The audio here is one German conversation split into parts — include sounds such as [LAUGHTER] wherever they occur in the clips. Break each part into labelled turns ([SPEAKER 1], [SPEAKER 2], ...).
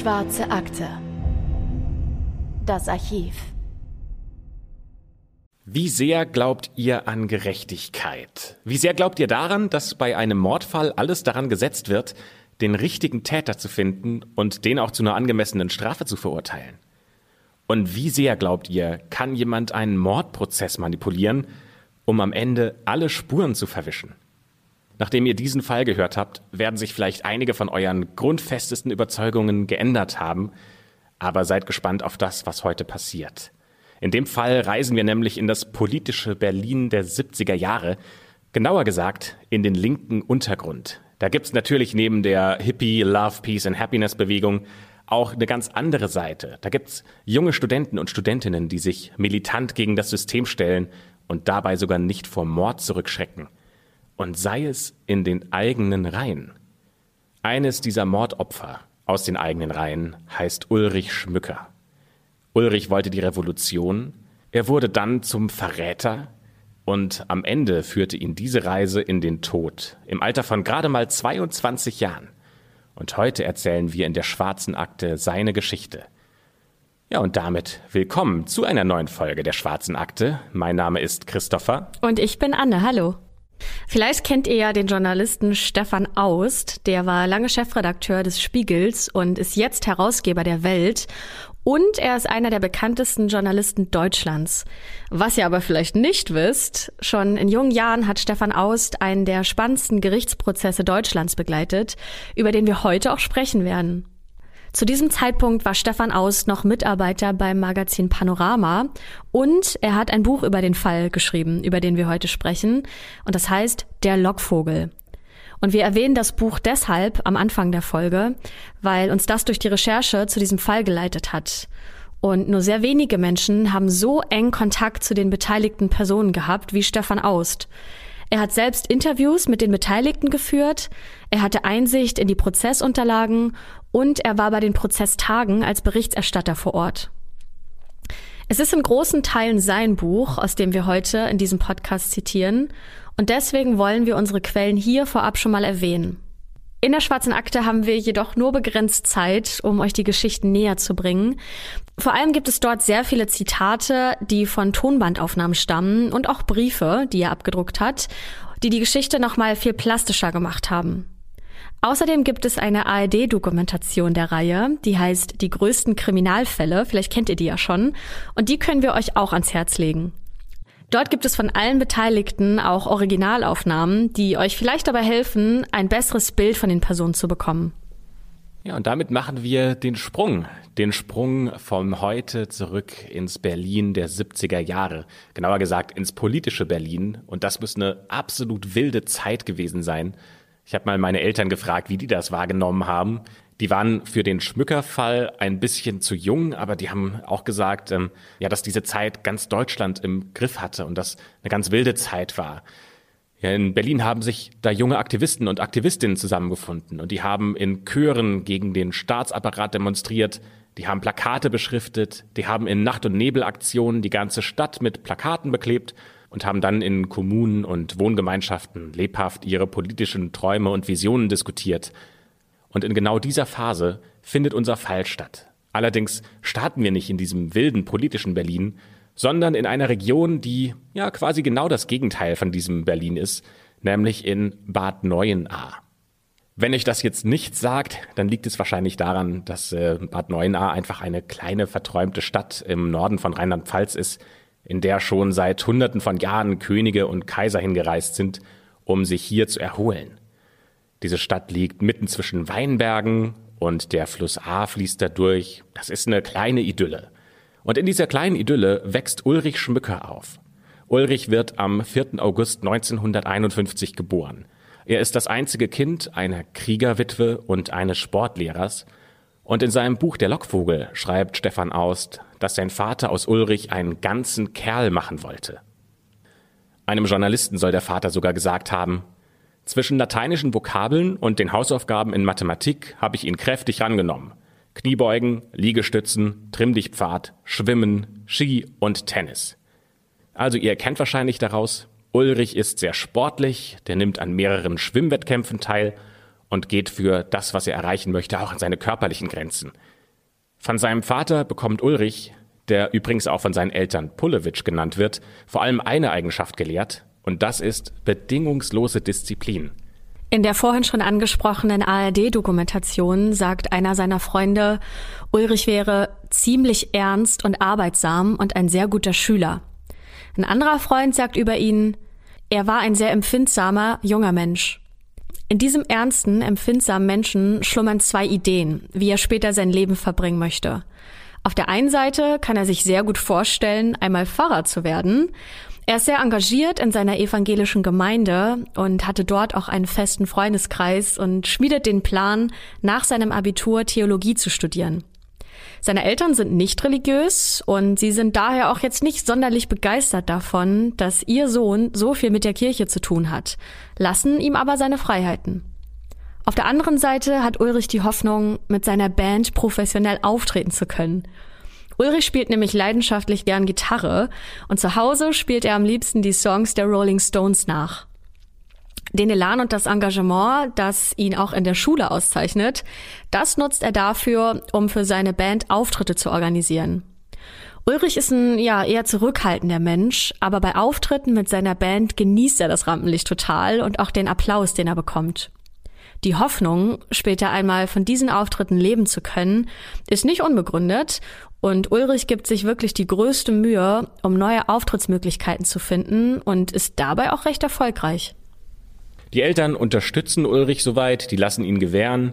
[SPEAKER 1] Schwarze Akte. Das Archiv.
[SPEAKER 2] Wie sehr glaubt ihr an Gerechtigkeit? Wie sehr glaubt ihr daran, dass bei einem Mordfall alles daran gesetzt wird, den richtigen Täter zu finden und den auch zu einer angemessenen Strafe zu verurteilen? Und wie sehr glaubt ihr, kann jemand einen Mordprozess manipulieren, um am Ende alle Spuren zu verwischen? Nachdem ihr diesen Fall gehört habt, werden sich vielleicht einige von euren grundfestesten Überzeugungen geändert haben, aber seid gespannt auf das, was heute passiert. In dem Fall reisen wir nämlich in das politische Berlin der 70er Jahre, genauer gesagt in den linken Untergrund. Da gibt's natürlich neben der Hippie Love, Peace and Happiness Bewegung auch eine ganz andere Seite. Da gibt's junge Studenten und Studentinnen, die sich militant gegen das System stellen und dabei sogar nicht vor Mord zurückschrecken. Und sei es in den eigenen Reihen. Eines dieser Mordopfer aus den eigenen Reihen heißt Ulrich Schmücker. Ulrich wollte die Revolution, er wurde dann zum Verräter und am Ende führte ihn diese Reise in den Tod, im Alter von gerade mal 22 Jahren. Und heute erzählen wir in der schwarzen Akte seine Geschichte. Ja, und damit willkommen zu einer neuen Folge der schwarzen Akte. Mein Name ist Christopher.
[SPEAKER 3] Und ich bin Anne. Hallo. Vielleicht kennt ihr ja den Journalisten Stefan Aust. Der war lange Chefredakteur des Spiegels und ist jetzt Herausgeber der Welt. Und er ist einer der bekanntesten Journalisten Deutschlands. Was ihr aber vielleicht nicht wisst, schon in jungen Jahren hat Stefan Aust einen der spannendsten Gerichtsprozesse Deutschlands begleitet, über den wir heute auch sprechen werden. Zu diesem Zeitpunkt war Stefan Aust noch Mitarbeiter beim Magazin Panorama und er hat ein Buch über den Fall geschrieben, über den wir heute sprechen. Und das heißt Der Lockvogel. Und wir erwähnen das Buch deshalb am Anfang der Folge, weil uns das durch die Recherche zu diesem Fall geleitet hat. Und nur sehr wenige Menschen haben so eng Kontakt zu den beteiligten Personen gehabt wie Stefan Aust. Er hat selbst Interviews mit den Beteiligten geführt, er hatte Einsicht in die Prozessunterlagen und er war bei den Prozesstagen als Berichterstatter vor Ort. Es ist in großen Teilen sein Buch, aus dem wir heute in diesem Podcast zitieren, und deswegen wollen wir unsere Quellen hier vorab schon mal erwähnen. In der schwarzen Akte haben wir jedoch nur begrenzt Zeit, um euch die Geschichten näher zu bringen. Vor allem gibt es dort sehr viele Zitate, die von Tonbandaufnahmen stammen und auch Briefe, die er abgedruckt hat, die die Geschichte nochmal viel plastischer gemacht haben. Außerdem gibt es eine ARD-Dokumentation der Reihe, die heißt Die größten Kriminalfälle, vielleicht kennt ihr die ja schon, und die können wir euch auch ans Herz legen. Dort gibt es von allen Beteiligten auch Originalaufnahmen, die euch vielleicht dabei helfen, ein besseres Bild von den Personen zu bekommen.
[SPEAKER 2] Ja, und damit machen wir den Sprung, den Sprung vom heute zurück ins Berlin der 70er Jahre. Genauer gesagt ins politische Berlin. Und das muss eine absolut wilde Zeit gewesen sein. Ich habe mal meine Eltern gefragt, wie die das wahrgenommen haben. Die waren für den Schmückerfall ein bisschen zu jung, aber die haben auch gesagt, ähm, ja, dass diese Zeit ganz Deutschland im Griff hatte und das eine ganz wilde Zeit war. Ja, in Berlin haben sich da junge Aktivisten und Aktivistinnen zusammengefunden und die haben in Chören gegen den Staatsapparat demonstriert, die haben Plakate beschriftet, die haben in Nacht- und Nebelaktionen die ganze Stadt mit Plakaten beklebt und haben dann in Kommunen und Wohngemeinschaften lebhaft ihre politischen Träume und Visionen diskutiert. Und in genau dieser Phase findet unser Fall statt. Allerdings starten wir nicht in diesem wilden politischen Berlin, sondern in einer Region, die ja quasi genau das Gegenteil von diesem Berlin ist, nämlich in Bad Neuenahr. Wenn euch das jetzt nicht sagt, dann liegt es wahrscheinlich daran, dass äh, Bad Neuenahr einfach eine kleine verträumte Stadt im Norden von Rheinland-Pfalz ist, in der schon seit Hunderten von Jahren Könige und Kaiser hingereist sind, um sich hier zu erholen. Diese Stadt liegt mitten zwischen Weinbergen und der Fluss A fließt da durch. Das ist eine kleine Idylle. Und in dieser kleinen Idylle wächst Ulrich Schmücker auf. Ulrich wird am 4. August 1951 geboren. Er ist das einzige Kind einer Kriegerwitwe und eines Sportlehrers. Und in seinem Buch Der Lockvogel schreibt Stefan Aust, dass sein Vater aus Ulrich einen ganzen Kerl machen wollte. Einem Journalisten soll der Vater sogar gesagt haben, zwischen lateinischen Vokabeln und den Hausaufgaben in Mathematik habe ich ihn kräftig rangenommen. Kniebeugen, Liegestützen, Trimmdichtpfad, Schwimmen, Ski und Tennis. Also ihr erkennt wahrscheinlich daraus, Ulrich ist sehr sportlich, der nimmt an mehreren Schwimmwettkämpfen teil und geht für das, was er erreichen möchte, auch an seine körperlichen Grenzen. Von seinem Vater bekommt Ulrich, der übrigens auch von seinen Eltern Pullewitsch genannt wird, vor allem eine Eigenschaft gelehrt, und das ist bedingungslose Disziplin.
[SPEAKER 3] In der vorhin schon angesprochenen ARD-Dokumentation sagt einer seiner Freunde, Ulrich wäre ziemlich ernst und arbeitsam und ein sehr guter Schüler. Ein anderer Freund sagt über ihn, er war ein sehr empfindsamer, junger Mensch. In diesem ernsten, empfindsamen Menschen schlummern zwei Ideen, wie er später sein Leben verbringen möchte. Auf der einen Seite kann er sich sehr gut vorstellen, einmal Pfarrer zu werden er ist sehr engagiert in seiner evangelischen Gemeinde und hatte dort auch einen festen Freundeskreis und schmiedet den Plan, nach seinem Abitur Theologie zu studieren. Seine Eltern sind nicht religiös und sie sind daher auch jetzt nicht sonderlich begeistert davon, dass ihr Sohn so viel mit der Kirche zu tun hat, lassen ihm aber seine Freiheiten. Auf der anderen Seite hat Ulrich die Hoffnung, mit seiner Band professionell auftreten zu können Ulrich spielt nämlich leidenschaftlich gern Gitarre und zu Hause spielt er am liebsten die Songs der Rolling Stones nach. Den Elan und das Engagement, das ihn auch in der Schule auszeichnet, das nutzt er dafür, um für seine Band Auftritte zu organisieren. Ulrich ist ein ja eher zurückhaltender Mensch, aber bei Auftritten mit seiner Band genießt er das Rampenlicht total und auch den Applaus, den er bekommt. Die Hoffnung, später einmal von diesen Auftritten leben zu können, ist nicht unbegründet und Ulrich gibt sich wirklich die größte Mühe, um neue Auftrittsmöglichkeiten zu finden und ist dabei auch recht erfolgreich.
[SPEAKER 2] Die Eltern unterstützen Ulrich soweit, die lassen ihn gewähren.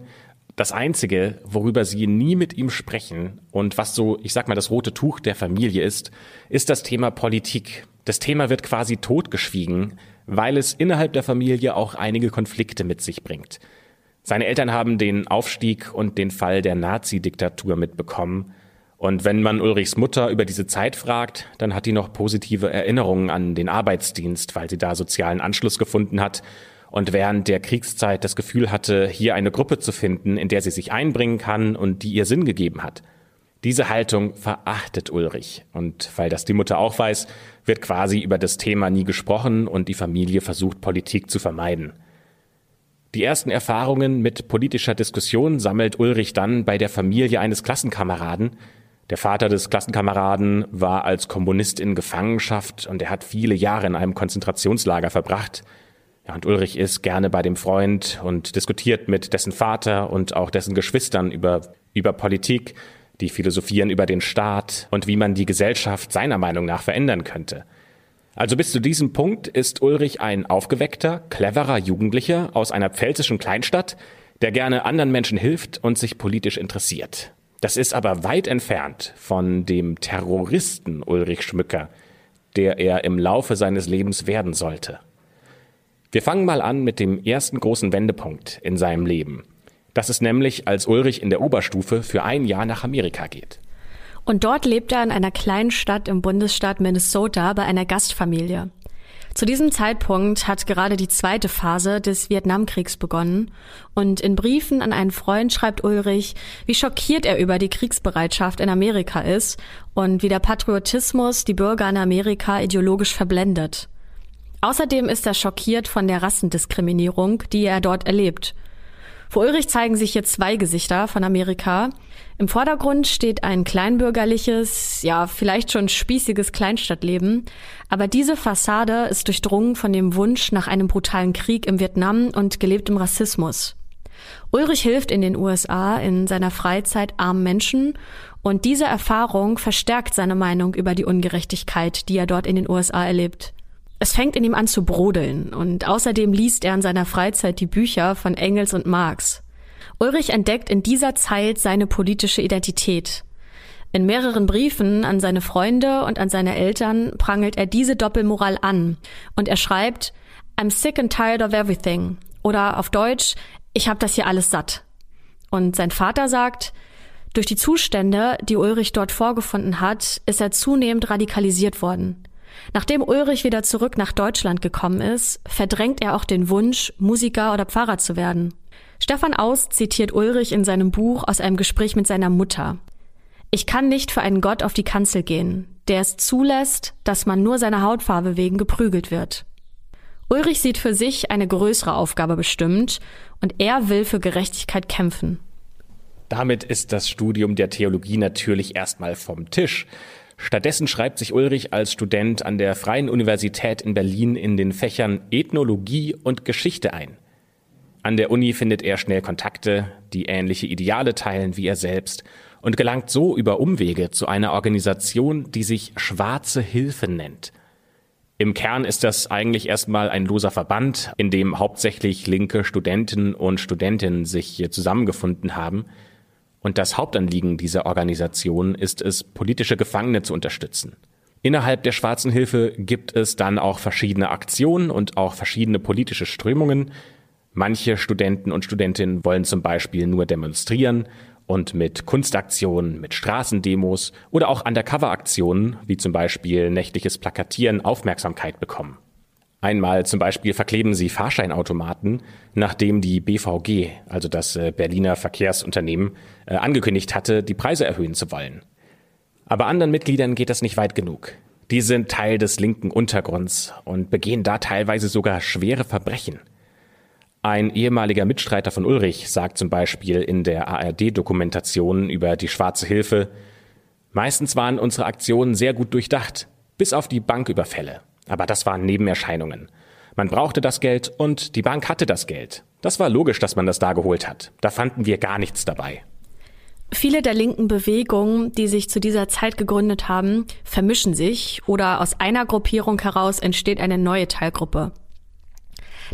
[SPEAKER 2] Das Einzige, worüber sie nie mit ihm sprechen und was so, ich sag mal, das rote Tuch der Familie ist, ist das Thema Politik. Das Thema wird quasi totgeschwiegen, weil es innerhalb der Familie auch einige Konflikte mit sich bringt. Seine Eltern haben den Aufstieg und den Fall der Nazi-Diktatur mitbekommen und wenn man Ulrichs Mutter über diese Zeit fragt, dann hat die noch positive Erinnerungen an den Arbeitsdienst, weil sie da sozialen Anschluss gefunden hat und während der Kriegszeit das Gefühl hatte, hier eine Gruppe zu finden, in der sie sich einbringen kann und die ihr Sinn gegeben hat. Diese Haltung verachtet Ulrich. Und weil das die Mutter auch weiß, wird quasi über das Thema nie gesprochen und die Familie versucht, Politik zu vermeiden. Die ersten Erfahrungen mit politischer Diskussion sammelt Ulrich dann bei der Familie eines Klassenkameraden, der Vater des Klassenkameraden war als Kommunist in Gefangenschaft und er hat viele Jahre in einem Konzentrationslager verbracht. Ja, und Ulrich ist gerne bei dem Freund und diskutiert mit dessen Vater und auch dessen Geschwistern über, über Politik, die philosophieren über den Staat und wie man die Gesellschaft seiner Meinung nach verändern könnte. Also bis zu diesem Punkt ist Ulrich ein aufgeweckter, cleverer Jugendlicher aus einer pfälzischen Kleinstadt, der gerne anderen Menschen hilft und sich politisch interessiert. Das ist aber weit entfernt von dem Terroristen Ulrich Schmücker, der er im Laufe seines Lebens werden sollte. Wir fangen mal an mit dem ersten großen Wendepunkt in seinem Leben. Das ist nämlich, als Ulrich in der Oberstufe für ein Jahr nach Amerika geht.
[SPEAKER 3] Und dort lebt er in einer kleinen Stadt im Bundesstaat Minnesota bei einer Gastfamilie. Zu diesem Zeitpunkt hat gerade die zweite Phase des Vietnamkriegs begonnen und in Briefen an einen Freund schreibt Ulrich, wie schockiert er über die Kriegsbereitschaft in Amerika ist und wie der Patriotismus die Bürger in Amerika ideologisch verblendet. Außerdem ist er schockiert von der Rassendiskriminierung, die er dort erlebt. Für Ulrich zeigen sich hier zwei Gesichter von Amerika, im Vordergrund steht ein kleinbürgerliches, ja, vielleicht schon spießiges Kleinstadtleben, aber diese Fassade ist durchdrungen von dem Wunsch nach einem brutalen Krieg im Vietnam und gelebtem Rassismus. Ulrich hilft in den USA in seiner Freizeit armen Menschen und diese Erfahrung verstärkt seine Meinung über die Ungerechtigkeit, die er dort in den USA erlebt. Es fängt in ihm an zu brodeln und außerdem liest er in seiner Freizeit die Bücher von Engels und Marx. Ulrich entdeckt in dieser Zeit seine politische Identität. In mehreren Briefen an seine Freunde und an seine Eltern prangelt er diese Doppelmoral an und er schreibt I'm sick and tired of everything oder auf Deutsch ich habe das hier alles satt. Und sein Vater sagt, durch die Zustände, die Ulrich dort vorgefunden hat, ist er zunehmend radikalisiert worden. Nachdem Ulrich wieder zurück nach Deutschland gekommen ist, verdrängt er auch den Wunsch, Musiker oder Pfarrer zu werden. Stefan Aust zitiert Ulrich in seinem Buch aus einem Gespräch mit seiner Mutter. Ich kann nicht für einen Gott auf die Kanzel gehen, der es zulässt, dass man nur seiner Hautfarbe wegen geprügelt wird. Ulrich sieht für sich eine größere Aufgabe bestimmt und er will für Gerechtigkeit kämpfen.
[SPEAKER 2] Damit ist das Studium der Theologie natürlich erstmal vom Tisch. Stattdessen schreibt sich Ulrich als Student an der Freien Universität in Berlin in den Fächern Ethnologie und Geschichte ein. An der Uni findet er schnell Kontakte, die ähnliche Ideale teilen wie er selbst und gelangt so über Umwege zu einer Organisation, die sich Schwarze Hilfe nennt. Im Kern ist das eigentlich erstmal ein loser Verband, in dem hauptsächlich linke Studenten und Studentinnen sich zusammengefunden haben. Und das Hauptanliegen dieser Organisation ist es, politische Gefangene zu unterstützen. Innerhalb der Schwarzen Hilfe gibt es dann auch verschiedene Aktionen und auch verschiedene politische Strömungen. Manche Studenten und Studentinnen wollen zum Beispiel nur demonstrieren, und mit Kunstaktionen, mit Straßendemos oder auch Undercover-Aktionen, wie zum Beispiel nächtliches Plakatieren, Aufmerksamkeit bekommen. Einmal zum Beispiel verkleben sie Fahrscheinautomaten, nachdem die BVG, also das äh, Berliner Verkehrsunternehmen, äh, angekündigt hatte, die Preise erhöhen zu wollen. Aber anderen Mitgliedern geht das nicht weit genug. Die sind Teil des linken Untergrunds und begehen da teilweise sogar schwere Verbrechen. Ein ehemaliger Mitstreiter von Ulrich sagt zum Beispiel in der ARD-Dokumentation über die Schwarze Hilfe, meistens waren unsere Aktionen sehr gut durchdacht, bis auf die Banküberfälle. Aber das waren Nebenerscheinungen. Man brauchte das Geld und die Bank hatte das Geld. Das war logisch, dass man das da geholt hat. Da fanden wir gar nichts dabei.
[SPEAKER 3] Viele der linken Bewegungen, die sich zu dieser Zeit gegründet haben, vermischen sich oder aus einer Gruppierung heraus entsteht eine neue Teilgruppe.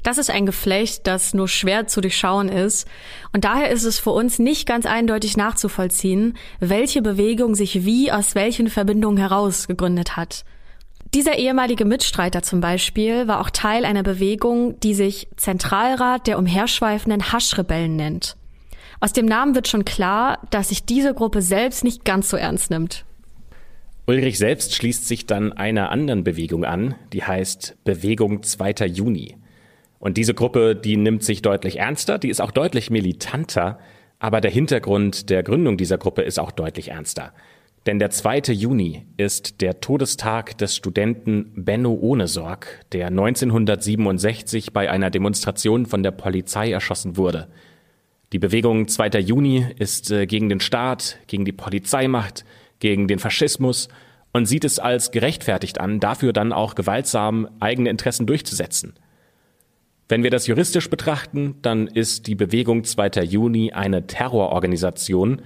[SPEAKER 3] Das ist ein Geflecht, das nur schwer zu durchschauen ist. Und daher ist es für uns nicht ganz eindeutig nachzuvollziehen, welche Bewegung sich wie aus welchen Verbindungen heraus gegründet hat. Dieser ehemalige Mitstreiter zum Beispiel war auch Teil einer Bewegung, die sich Zentralrat der umherschweifenden Haschrebellen nennt. Aus dem Namen wird schon klar, dass sich diese Gruppe selbst nicht ganz so ernst nimmt.
[SPEAKER 2] Ulrich selbst schließt sich dann einer anderen Bewegung an, die heißt Bewegung 2. Juni. Und diese Gruppe, die nimmt sich deutlich ernster, die ist auch deutlich militanter, aber der Hintergrund der Gründung dieser Gruppe ist auch deutlich ernster. Denn der 2. Juni ist der Todestag des Studenten Benno Ohnesorg, der 1967 bei einer Demonstration von der Polizei erschossen wurde. Die Bewegung 2. Juni ist äh, gegen den Staat, gegen die Polizeimacht, gegen den Faschismus und sieht es als gerechtfertigt an, dafür dann auch gewaltsam eigene Interessen durchzusetzen. Wenn wir das juristisch betrachten, dann ist die Bewegung 2. Juni eine Terrororganisation.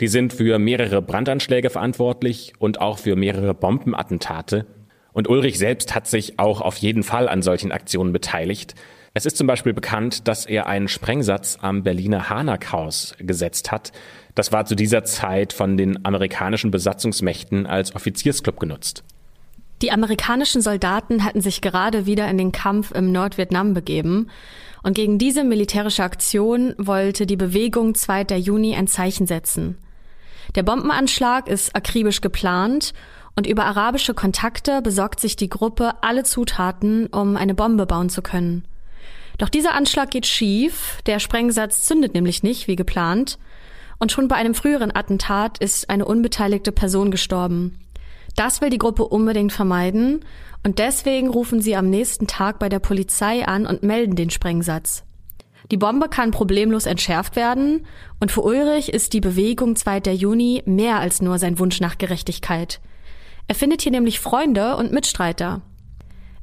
[SPEAKER 2] Die sind für mehrere Brandanschläge verantwortlich und auch für mehrere Bombenattentate. Und Ulrich selbst hat sich auch auf jeden Fall an solchen Aktionen beteiligt. Es ist zum Beispiel bekannt, dass er einen Sprengsatz am Berliner Harnackhaus gesetzt hat. Das war zu dieser Zeit von den amerikanischen Besatzungsmächten als Offiziersclub genutzt.
[SPEAKER 3] Die amerikanischen Soldaten hatten sich gerade wieder in den Kampf im Nordvietnam begeben und gegen diese militärische Aktion wollte die Bewegung 2. Juni ein Zeichen setzen. Der Bombenanschlag ist akribisch geplant und über arabische Kontakte besorgt sich die Gruppe alle Zutaten, um eine Bombe bauen zu können. Doch dieser Anschlag geht schief, der Sprengsatz zündet nämlich nicht, wie geplant, und schon bei einem früheren Attentat ist eine unbeteiligte Person gestorben. Das will die Gruppe unbedingt vermeiden und deswegen rufen sie am nächsten Tag bei der Polizei an und melden den Sprengsatz. Die Bombe kann problemlos entschärft werden und für Ulrich ist die Bewegung 2. Juni mehr als nur sein Wunsch nach Gerechtigkeit. Er findet hier nämlich Freunde und Mitstreiter.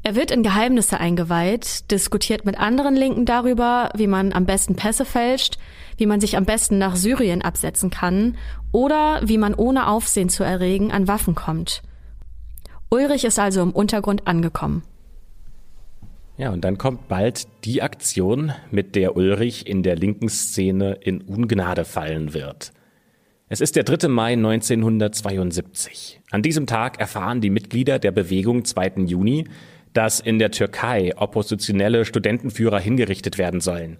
[SPEAKER 3] Er wird in Geheimnisse eingeweiht, diskutiert mit anderen Linken darüber, wie man am besten Pässe fälscht, wie man sich am besten nach Syrien absetzen kann oder wie man ohne Aufsehen zu erregen an Waffen kommt. Ulrich ist also im Untergrund angekommen.
[SPEAKER 2] Ja, und dann kommt bald die Aktion, mit der Ulrich in der linken Szene in Ungnade fallen wird. Es ist der 3. Mai 1972. An diesem Tag erfahren die Mitglieder der Bewegung 2. Juni, dass in der Türkei oppositionelle Studentenführer hingerichtet werden sollen.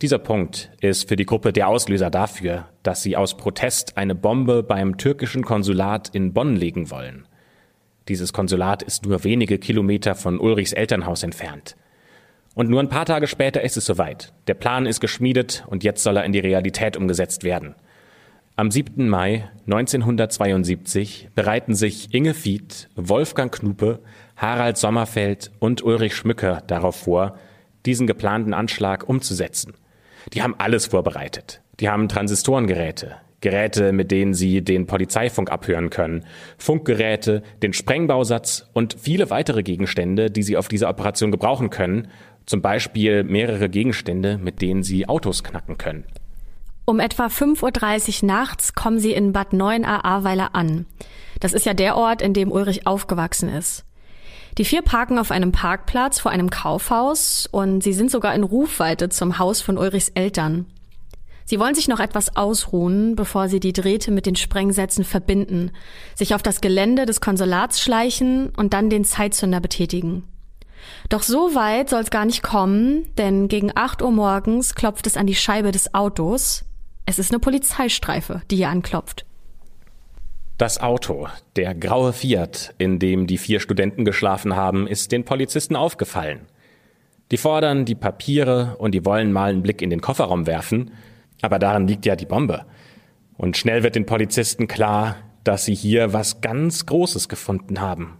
[SPEAKER 2] Dieser Punkt ist für die Gruppe der Auslöser dafür, dass sie aus Protest eine Bombe beim türkischen Konsulat in Bonn legen wollen. Dieses Konsulat ist nur wenige Kilometer von Ulrichs Elternhaus entfernt. Und nur ein paar Tage später ist es soweit. Der Plan ist geschmiedet und jetzt soll er in die Realität umgesetzt werden. Am 7. Mai 1972 bereiten sich Inge Fied, Wolfgang Knupe, Harald Sommerfeld und Ulrich Schmücker darauf vor, diesen geplanten Anschlag umzusetzen. Die haben alles vorbereitet. Die haben Transistorengeräte, Geräte, mit denen sie den Polizeifunk abhören können, Funkgeräte, den Sprengbausatz und viele weitere Gegenstände, die sie auf dieser Operation gebrauchen können, zum Beispiel mehrere Gegenstände, mit denen sie Autos knacken können.
[SPEAKER 3] Um etwa 5.30 Uhr nachts kommen sie in Bad 9a Ahrweiler an. Das ist ja der Ort, in dem Ulrich aufgewachsen ist. Die vier parken auf einem Parkplatz vor einem Kaufhaus und sie sind sogar in Rufweite zum Haus von Ulrichs Eltern. Sie wollen sich noch etwas ausruhen, bevor sie die Drähte mit den Sprengsätzen verbinden, sich auf das Gelände des Konsulats schleichen und dann den Zeitzünder betätigen. Doch so weit soll es gar nicht kommen, denn gegen 8 Uhr morgens klopft es an die Scheibe des Autos, es ist eine Polizeistreife, die hier anklopft.
[SPEAKER 2] Das Auto, der graue Fiat, in dem die vier Studenten geschlafen haben, ist den Polizisten aufgefallen. Die fordern die Papiere und die wollen mal einen Blick in den Kofferraum werfen, aber darin liegt ja die Bombe. Und schnell wird den Polizisten klar, dass sie hier was ganz Großes gefunden haben.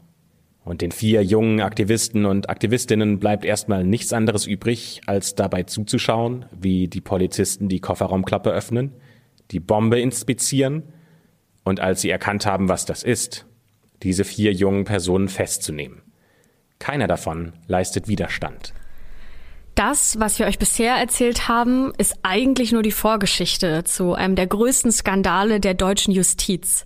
[SPEAKER 2] Und den vier jungen Aktivisten und Aktivistinnen bleibt erstmal nichts anderes übrig, als dabei zuzuschauen, wie die Polizisten die Kofferraumklappe öffnen, die Bombe inspizieren und als sie erkannt haben, was das ist, diese vier jungen Personen festzunehmen. Keiner davon leistet Widerstand.
[SPEAKER 3] Das, was wir euch bisher erzählt haben, ist eigentlich nur die Vorgeschichte zu einem der größten Skandale der deutschen Justiz.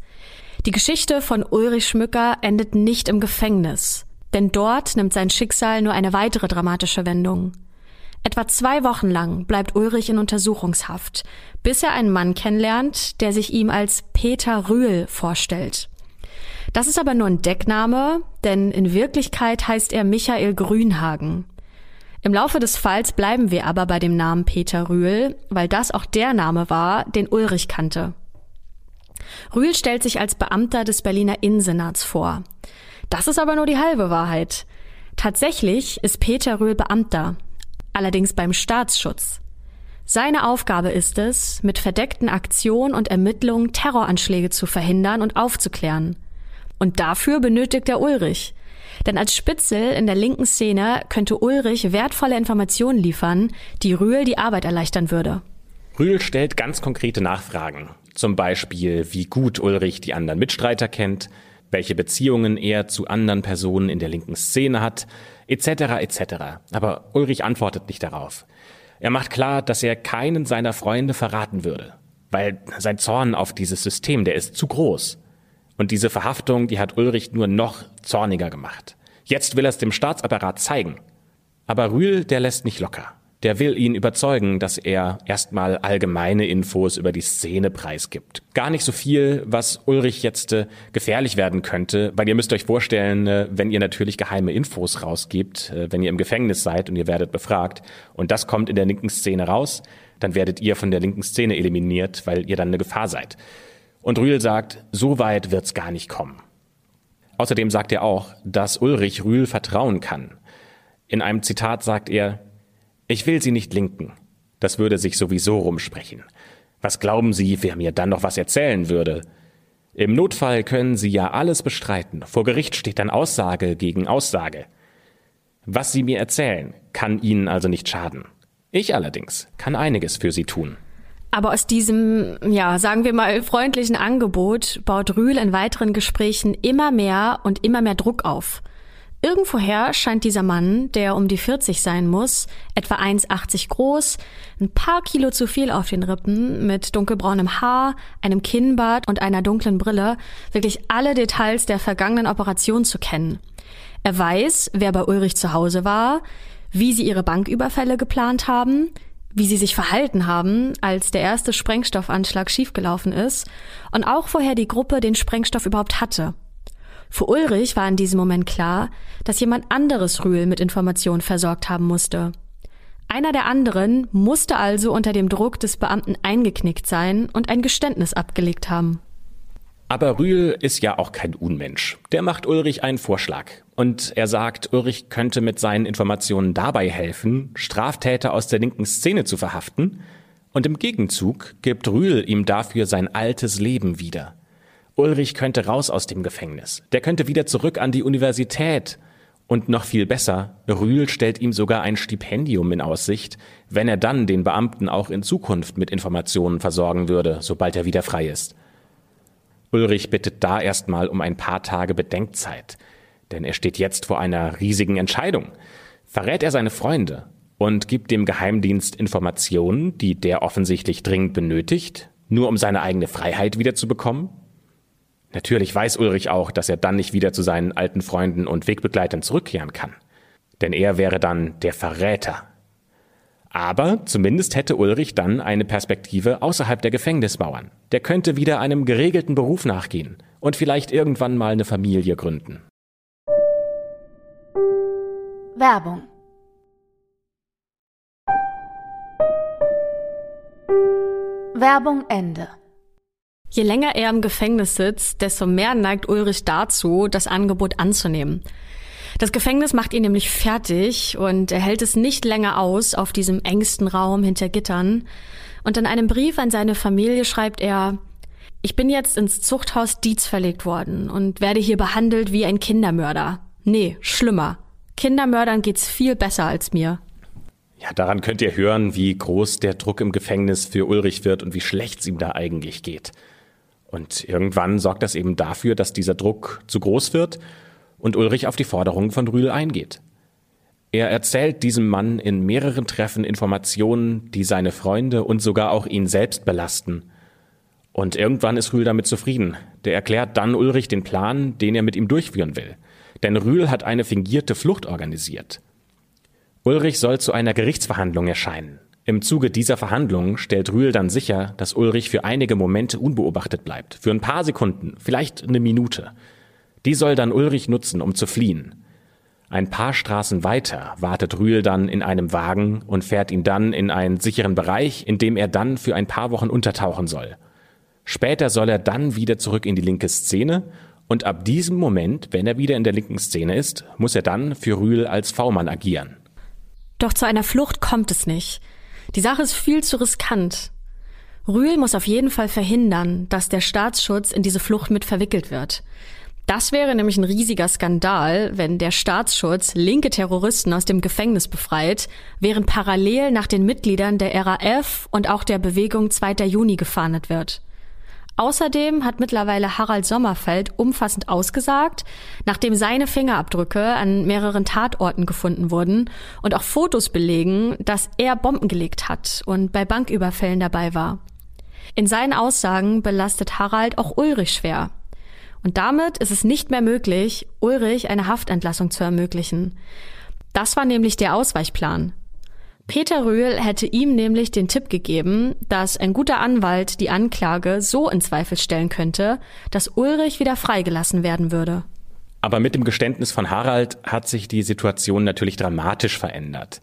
[SPEAKER 3] Die Geschichte von Ulrich Schmücker endet nicht im Gefängnis, denn dort nimmt sein Schicksal nur eine weitere dramatische Wendung. Etwa zwei Wochen lang bleibt Ulrich in Untersuchungshaft, bis er einen Mann kennenlernt, der sich ihm als Peter Rühl vorstellt. Das ist aber nur ein Deckname, denn in Wirklichkeit heißt er Michael Grünhagen. Im Laufe des Falls bleiben wir aber bei dem Namen Peter Rühl, weil das auch der Name war, den Ulrich kannte. Rühl stellt sich als Beamter des Berliner Innensenats vor. Das ist aber nur die halbe Wahrheit. Tatsächlich ist Peter Rühl Beamter, allerdings beim Staatsschutz. Seine Aufgabe ist es, mit verdeckten Aktionen und Ermittlungen Terroranschläge zu verhindern und aufzuklären. Und dafür benötigt er Ulrich. Denn als Spitzel in der linken Szene könnte Ulrich wertvolle Informationen liefern, die Rühl die Arbeit erleichtern würde.
[SPEAKER 2] Rühl stellt ganz konkrete Nachfragen. Zum Beispiel, wie gut Ulrich die anderen Mitstreiter kennt, welche Beziehungen er zu anderen Personen in der linken Szene hat, etc. etc. Aber Ulrich antwortet nicht darauf. Er macht klar, dass er keinen seiner Freunde verraten würde, weil sein Zorn auf dieses System, der ist zu groß. Und diese Verhaftung, die hat Ulrich nur noch zorniger gemacht. Jetzt will er es dem Staatsapparat zeigen. Aber Rühl, der lässt nicht locker der will ihn überzeugen, dass er erstmal allgemeine Infos über die Szene preisgibt. Gar nicht so viel, was Ulrich jetzt äh, gefährlich werden könnte, weil ihr müsst euch vorstellen, äh, wenn ihr natürlich geheime Infos rausgibt, äh, wenn ihr im Gefängnis seid und ihr werdet befragt und das kommt in der linken Szene raus, dann werdet ihr von der linken Szene eliminiert, weil ihr dann eine Gefahr seid. Und Rühl sagt, so weit wird's gar nicht kommen. Außerdem sagt er auch, dass Ulrich Rühl vertrauen kann. In einem Zitat sagt er, ich will Sie nicht linken. Das würde sich sowieso rumsprechen. Was glauben Sie, wer mir dann noch was erzählen würde? Im Notfall können Sie ja alles bestreiten. Vor Gericht steht dann Aussage gegen Aussage. Was Sie mir erzählen, kann Ihnen also nicht schaden. Ich allerdings kann einiges für Sie tun.
[SPEAKER 3] Aber aus diesem, ja, sagen wir mal, freundlichen Angebot baut Rühl in weiteren Gesprächen immer mehr und immer mehr Druck auf. Irgendwoher scheint dieser Mann, der um die 40 sein muss, etwa 1,80 groß, ein paar Kilo zu viel auf den Rippen, mit dunkelbraunem Haar, einem Kinnbart und einer dunklen Brille, wirklich alle Details der vergangenen Operation zu kennen. Er weiß, wer bei Ulrich zu Hause war, wie sie ihre Banküberfälle geplant haben, wie sie sich verhalten haben, als der erste Sprengstoffanschlag schiefgelaufen ist und auch woher die Gruppe den Sprengstoff überhaupt hatte. Für Ulrich war in diesem Moment klar, dass jemand anderes Rühl mit Informationen versorgt haben musste. Einer der anderen musste also unter dem Druck des Beamten eingeknickt sein und ein Geständnis abgelegt haben.
[SPEAKER 2] Aber Rühl ist ja auch kein Unmensch. Der macht Ulrich einen Vorschlag. Und er sagt, Ulrich könnte mit seinen Informationen dabei helfen, Straftäter aus der linken Szene zu verhaften Und im Gegenzug gibt Rühl ihm dafür sein altes Leben wieder. Ulrich könnte raus aus dem Gefängnis. Der könnte wieder zurück an die Universität. Und noch viel besser, Rühl stellt ihm sogar ein Stipendium in Aussicht, wenn er dann den Beamten auch in Zukunft mit Informationen versorgen würde, sobald er wieder frei ist. Ulrich bittet da erstmal um ein paar Tage Bedenkzeit, denn er steht jetzt vor einer riesigen Entscheidung. Verrät er seine Freunde und gibt dem Geheimdienst Informationen, die der offensichtlich dringend benötigt, nur um seine eigene Freiheit wiederzubekommen? Natürlich weiß Ulrich auch, dass er dann nicht wieder zu seinen alten Freunden und Wegbegleitern zurückkehren kann. Denn er wäre dann der Verräter. Aber zumindest hätte Ulrich dann eine Perspektive außerhalb der Gefängnismauern. Der könnte wieder einem geregelten Beruf nachgehen und vielleicht irgendwann mal eine Familie gründen.
[SPEAKER 1] Werbung Werbung Ende
[SPEAKER 3] Je länger er im Gefängnis sitzt, desto mehr neigt Ulrich dazu, das Angebot anzunehmen. Das Gefängnis macht ihn nämlich fertig und er hält es nicht länger aus auf diesem engsten Raum hinter Gittern. Und in einem Brief an seine Familie schreibt er, ich bin jetzt ins Zuchthaus Dietz verlegt worden und werde hier behandelt wie ein Kindermörder. Nee, schlimmer. Kindermördern geht's viel besser als mir.
[SPEAKER 2] Ja, daran könnt ihr hören, wie groß der Druck im Gefängnis für Ulrich wird und wie schlecht es ihm da eigentlich geht. Und irgendwann sorgt das eben dafür, dass dieser Druck zu groß wird und Ulrich auf die Forderungen von Rühl eingeht. Er erzählt diesem Mann in mehreren Treffen Informationen, die seine Freunde und sogar auch ihn selbst belasten. Und irgendwann ist Rühl damit zufrieden. Der erklärt dann Ulrich den Plan, den er mit ihm durchführen will. Denn Rühl hat eine fingierte Flucht organisiert. Ulrich soll zu einer Gerichtsverhandlung erscheinen. Im Zuge dieser Verhandlungen stellt Rühl dann sicher, dass Ulrich für einige Momente unbeobachtet bleibt. Für ein paar Sekunden, vielleicht eine Minute. Die soll dann Ulrich nutzen, um zu fliehen. Ein paar Straßen weiter wartet Rühl dann in einem Wagen und fährt ihn dann in einen sicheren Bereich, in dem er dann für ein paar Wochen untertauchen soll. Später soll er dann wieder zurück in die linke Szene und ab diesem Moment, wenn er wieder in der linken Szene ist, muss er dann für Rühl als V-Mann agieren.
[SPEAKER 3] Doch zu einer Flucht kommt es nicht. Die Sache ist viel zu riskant. Rühl muss auf jeden Fall verhindern, dass der Staatsschutz in diese Flucht mit verwickelt wird. Das wäre nämlich ein riesiger Skandal, wenn der Staatsschutz linke Terroristen aus dem Gefängnis befreit, während parallel nach den Mitgliedern der RAF und auch der Bewegung 2. Juni gefahndet wird. Außerdem hat mittlerweile Harald Sommerfeld umfassend ausgesagt, nachdem seine Fingerabdrücke an mehreren Tatorten gefunden wurden und auch Fotos belegen, dass er Bomben gelegt hat und bei Banküberfällen dabei war. In seinen Aussagen belastet Harald auch Ulrich schwer. Und damit ist es nicht mehr möglich, Ulrich eine Haftentlassung zu ermöglichen. Das war nämlich der Ausweichplan. Peter Rühl hätte ihm nämlich den Tipp gegeben, dass ein guter Anwalt die Anklage so in Zweifel stellen könnte, dass Ulrich wieder freigelassen werden würde.
[SPEAKER 2] Aber mit dem Geständnis von Harald hat sich die Situation natürlich dramatisch verändert.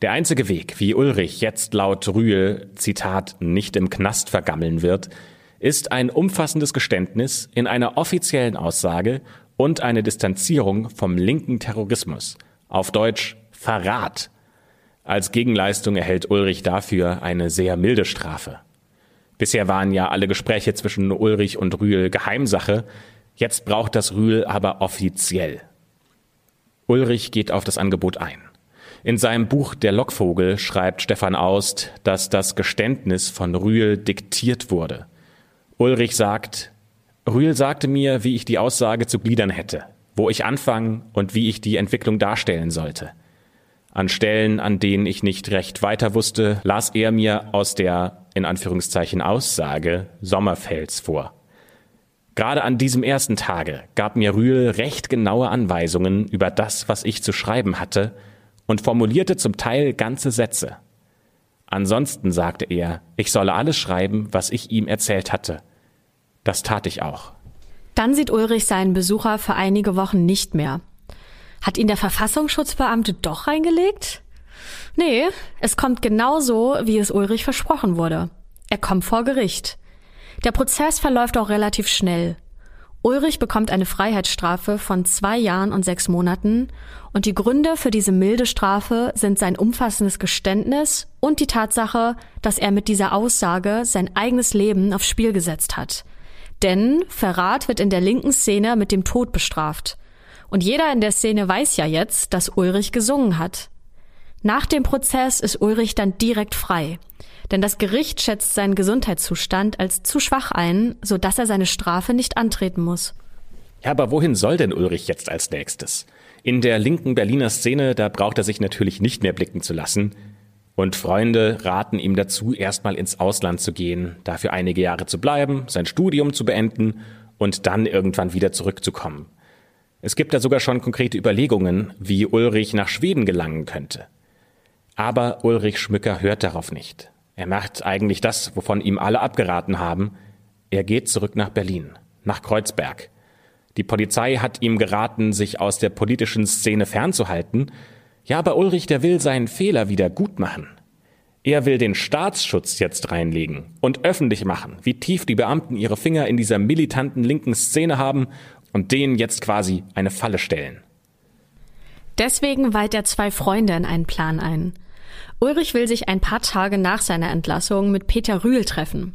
[SPEAKER 2] Der einzige Weg, wie Ulrich jetzt laut Rühl, Zitat, nicht im Knast vergammeln wird, ist ein umfassendes Geständnis in einer offiziellen Aussage und eine Distanzierung vom linken Terrorismus. Auf Deutsch Verrat als Gegenleistung erhält Ulrich dafür eine sehr milde Strafe. Bisher waren ja alle Gespräche zwischen Ulrich und Rühl Geheimsache, jetzt braucht das Rühl aber offiziell. Ulrich geht auf das Angebot ein. In seinem Buch Der Lockvogel schreibt Stefan Aust, dass das Geständnis von Rühl diktiert wurde. Ulrich sagt, Rühl sagte mir, wie ich die Aussage zu gliedern hätte, wo ich anfangen und wie ich die Entwicklung darstellen sollte. An Stellen, an denen ich nicht recht weiter wusste, las er mir aus der, in Anführungszeichen, Aussage Sommerfels vor. Gerade an diesem ersten Tage gab mir Rühl recht genaue Anweisungen über das, was ich zu schreiben hatte, und formulierte zum Teil ganze Sätze. Ansonsten sagte er, ich solle alles schreiben, was ich ihm erzählt hatte. Das tat ich auch.
[SPEAKER 3] Dann sieht Ulrich seinen Besucher für einige Wochen nicht mehr. Hat ihn der Verfassungsschutzbeamte doch reingelegt? Nee, es kommt genau so, wie es Ulrich versprochen wurde. Er kommt vor Gericht. Der Prozess verläuft auch relativ schnell. Ulrich bekommt eine Freiheitsstrafe von zwei Jahren und sechs Monaten und die Gründe für diese milde Strafe sind sein umfassendes Geständnis und die Tatsache, dass er mit dieser Aussage sein eigenes Leben aufs Spiel gesetzt hat. Denn Verrat wird in der linken Szene mit dem Tod bestraft. Und jeder in der Szene weiß ja jetzt, dass Ulrich gesungen hat. Nach dem Prozess ist Ulrich dann direkt frei. Denn das Gericht schätzt seinen Gesundheitszustand als zu schwach ein, sodass er seine Strafe nicht antreten muss.
[SPEAKER 2] Ja, aber wohin soll denn Ulrich jetzt als nächstes? In der linken Berliner Szene, da braucht er sich natürlich nicht mehr blicken zu lassen. Und Freunde raten ihm dazu, erstmal ins Ausland zu gehen, dafür einige Jahre zu bleiben, sein Studium zu beenden und dann irgendwann wieder zurückzukommen. Es gibt da sogar schon konkrete Überlegungen, wie Ulrich nach Schweden gelangen könnte. Aber Ulrich Schmücker hört darauf nicht. Er macht eigentlich das, wovon ihm alle abgeraten haben. Er geht zurück nach Berlin, nach Kreuzberg. Die Polizei hat ihm geraten, sich aus der politischen Szene fernzuhalten. Ja, aber Ulrich, der will seinen Fehler wieder gut machen. Er will den Staatsschutz jetzt reinlegen und öffentlich machen, wie tief die Beamten ihre Finger in dieser militanten linken Szene haben und denen jetzt quasi eine Falle stellen.
[SPEAKER 3] Deswegen weiht er zwei Freunde in einen Plan ein. Ulrich will sich ein paar Tage nach seiner Entlassung mit Peter Rühl treffen.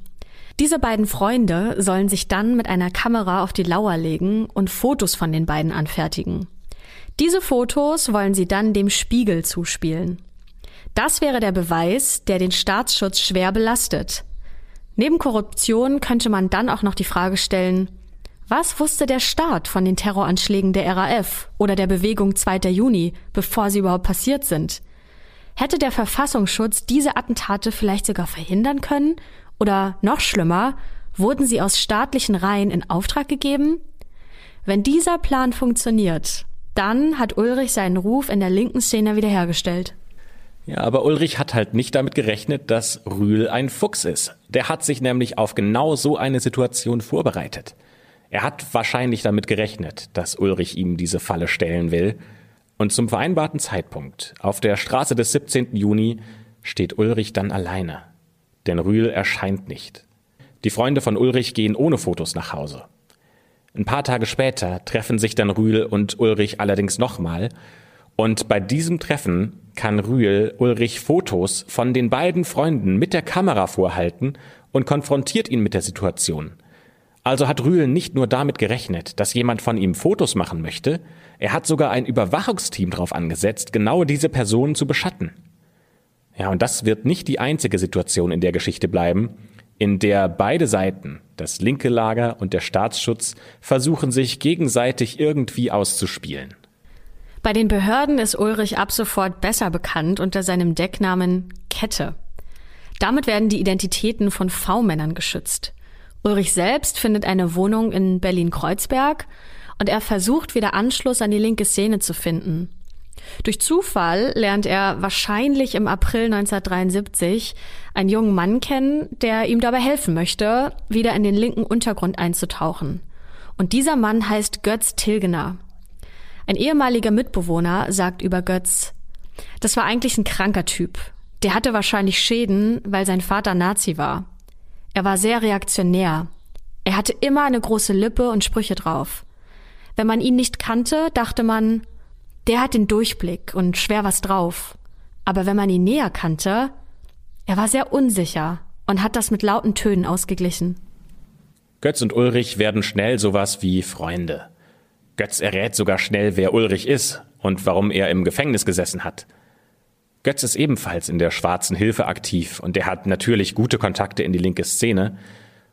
[SPEAKER 3] Diese beiden Freunde sollen sich dann mit einer Kamera auf die Lauer legen und Fotos von den beiden anfertigen. Diese Fotos wollen sie dann dem Spiegel zuspielen. Das wäre der Beweis, der den Staatsschutz schwer belastet. Neben Korruption könnte man dann auch noch die Frage stellen, was wusste der Staat von den Terroranschlägen der RAF oder der Bewegung 2. Juni, bevor sie überhaupt passiert sind? Hätte der Verfassungsschutz diese Attentate vielleicht sogar verhindern können? Oder noch schlimmer, wurden sie aus staatlichen Reihen in Auftrag gegeben? Wenn dieser Plan funktioniert, dann hat Ulrich seinen Ruf in der linken Szene wiederhergestellt.
[SPEAKER 2] Ja, aber Ulrich hat halt nicht damit gerechnet, dass Rühl ein Fuchs ist. Der hat sich nämlich auf genau so eine Situation vorbereitet. Er hat wahrscheinlich damit gerechnet, dass Ulrich ihm diese Falle stellen will und zum vereinbarten Zeitpunkt, auf der Straße des 17. Juni, steht Ulrich dann alleine. Denn Rühl erscheint nicht. Die Freunde von Ulrich gehen ohne Fotos nach Hause. Ein paar Tage später treffen sich dann Rühl und Ulrich allerdings nochmal. Und bei diesem Treffen kann Rühl Ulrich Fotos von den beiden Freunden mit der Kamera vorhalten und konfrontiert ihn mit der Situation. Also hat Rühl nicht nur damit gerechnet, dass jemand von ihm Fotos machen möchte, er hat sogar ein Überwachungsteam darauf angesetzt, genau diese Personen zu beschatten. Ja, und das wird nicht die einzige Situation in der Geschichte bleiben, in der beide Seiten, das linke Lager und der Staatsschutz, versuchen sich gegenseitig irgendwie auszuspielen.
[SPEAKER 3] Bei den Behörden ist Ulrich ab sofort besser bekannt unter seinem Decknamen Kette. Damit werden die Identitäten von V-Männern geschützt. Ulrich selbst findet eine Wohnung in Berlin-Kreuzberg und er versucht wieder Anschluss an die linke Szene zu finden. Durch Zufall lernt er wahrscheinlich im April 1973 einen jungen Mann kennen, der ihm dabei helfen möchte, wieder in den linken Untergrund einzutauchen. Und dieser Mann heißt Götz Tilgener. Ein ehemaliger Mitbewohner sagt über Götz, das war eigentlich ein kranker Typ. Der hatte wahrscheinlich Schäden, weil sein Vater Nazi war. Er war sehr reaktionär. Er hatte immer eine große Lippe und Sprüche drauf. Wenn man ihn nicht kannte, dachte man, der hat den Durchblick und schwer was drauf. Aber wenn man ihn näher kannte, er war sehr unsicher und hat das mit lauten Tönen ausgeglichen.
[SPEAKER 2] Götz und Ulrich werden schnell sowas wie Freunde. Götz errät sogar schnell, wer Ulrich ist und warum er im Gefängnis gesessen hat. Götz ist ebenfalls in der schwarzen Hilfe aktiv und er hat natürlich gute Kontakte in die linke Szene,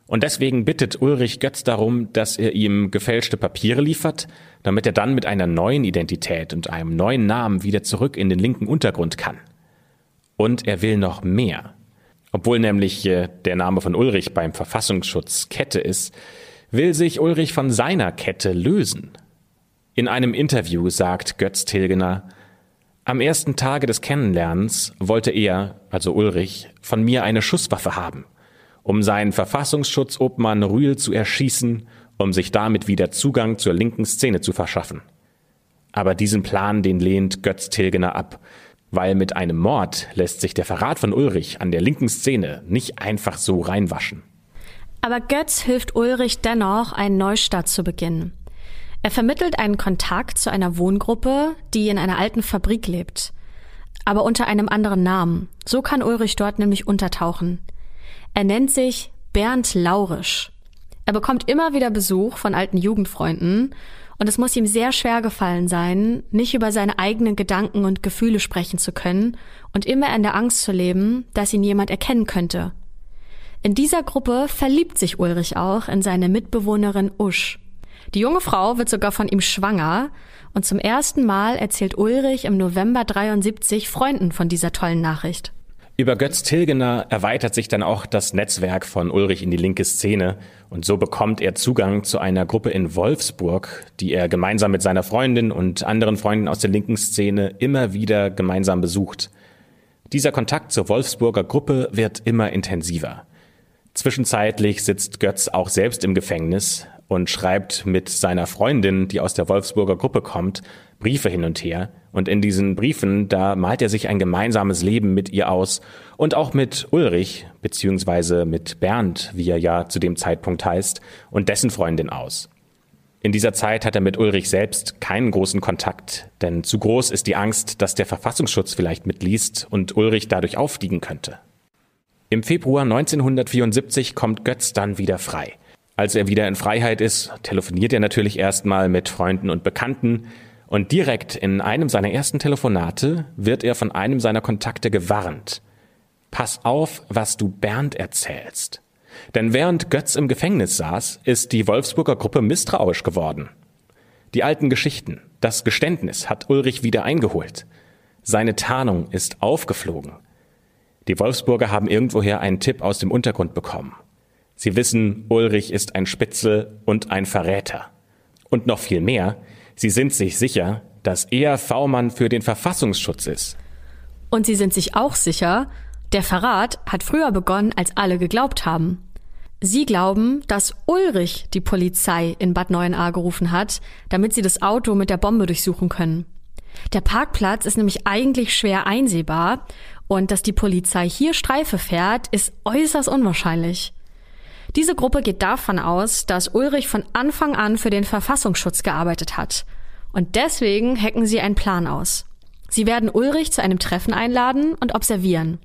[SPEAKER 2] und deswegen bittet Ulrich Götz darum, dass er ihm gefälschte Papiere liefert, damit er dann mit einer neuen Identität und einem neuen Namen wieder zurück in den linken Untergrund kann. Und er will noch mehr. Obwohl nämlich äh, der Name von Ulrich beim Verfassungsschutz Kette ist, will sich Ulrich von seiner Kette lösen. In einem Interview sagt Götz Tilgener, am ersten Tage des Kennenlernens wollte er, also Ulrich, von mir eine Schusswaffe haben um seinen Verfassungsschutzobmann Rühl zu erschießen, um sich damit wieder Zugang zur linken Szene zu verschaffen. Aber diesen Plan, den lehnt Götz Tilgener ab, weil mit einem Mord lässt sich der Verrat von Ulrich an der linken Szene nicht einfach so reinwaschen.
[SPEAKER 3] Aber Götz hilft Ulrich dennoch, einen Neustart zu beginnen. Er vermittelt einen Kontakt zu einer Wohngruppe, die in einer alten Fabrik lebt. Aber unter einem anderen Namen. So kann Ulrich dort nämlich untertauchen. Er nennt sich Bernd Laurisch. Er bekommt immer wieder Besuch von alten Jugendfreunden und es muss ihm sehr schwer gefallen sein, nicht über seine eigenen Gedanken und Gefühle sprechen zu können und immer in der Angst zu leben, dass ihn jemand erkennen könnte. In dieser Gruppe verliebt sich Ulrich auch in seine Mitbewohnerin Usch. Die junge Frau wird sogar von ihm schwanger und zum ersten Mal erzählt Ulrich im November 73 Freunden von dieser tollen Nachricht.
[SPEAKER 2] Über Götz Tilgener erweitert sich dann auch das Netzwerk von Ulrich in die linke Szene und so bekommt er Zugang zu einer Gruppe in Wolfsburg, die er gemeinsam mit seiner Freundin und anderen Freunden aus der linken Szene immer wieder gemeinsam besucht. Dieser Kontakt zur Wolfsburger Gruppe wird immer intensiver. Zwischenzeitlich sitzt Götz auch selbst im Gefängnis und schreibt mit seiner Freundin, die aus der Wolfsburger Gruppe kommt, Briefe hin und her. Und in diesen Briefen, da malt er sich ein gemeinsames Leben mit ihr aus und auch mit Ulrich, beziehungsweise mit Bernd, wie er ja zu dem Zeitpunkt heißt, und dessen Freundin aus. In dieser Zeit hat er mit Ulrich selbst keinen großen Kontakt, denn zu groß ist die Angst, dass der Verfassungsschutz vielleicht mitliest und Ulrich dadurch auffliegen könnte. Im Februar 1974 kommt Götz dann wieder frei. Als er wieder in Freiheit ist, telefoniert er natürlich erstmal mit Freunden und Bekannten, und direkt in einem seiner ersten Telefonate wird er von einem seiner Kontakte gewarnt. Pass auf, was du Bernd erzählst. Denn während Götz im Gefängnis saß, ist die Wolfsburger Gruppe misstrauisch geworden. Die alten Geschichten, das Geständnis hat Ulrich wieder eingeholt. Seine Tarnung ist aufgeflogen. Die Wolfsburger haben irgendwoher einen Tipp aus dem Untergrund bekommen. Sie wissen, Ulrich ist ein Spitzel und ein Verräter. Und noch viel mehr, Sie sind sich sicher, dass er V-Mann für den Verfassungsschutz ist.
[SPEAKER 3] Und sie sind sich auch sicher, der Verrat hat früher begonnen, als alle geglaubt haben. Sie glauben, dass Ulrich die Polizei in Bad Neuenahr gerufen hat, damit sie das Auto mit der Bombe durchsuchen können. Der Parkplatz ist nämlich eigentlich schwer einsehbar und dass die Polizei hier Streife fährt, ist äußerst unwahrscheinlich. Diese Gruppe geht davon aus, dass Ulrich von Anfang an für den Verfassungsschutz gearbeitet hat. Und deswegen hacken sie einen Plan aus. Sie werden Ulrich zu einem Treffen einladen und observieren.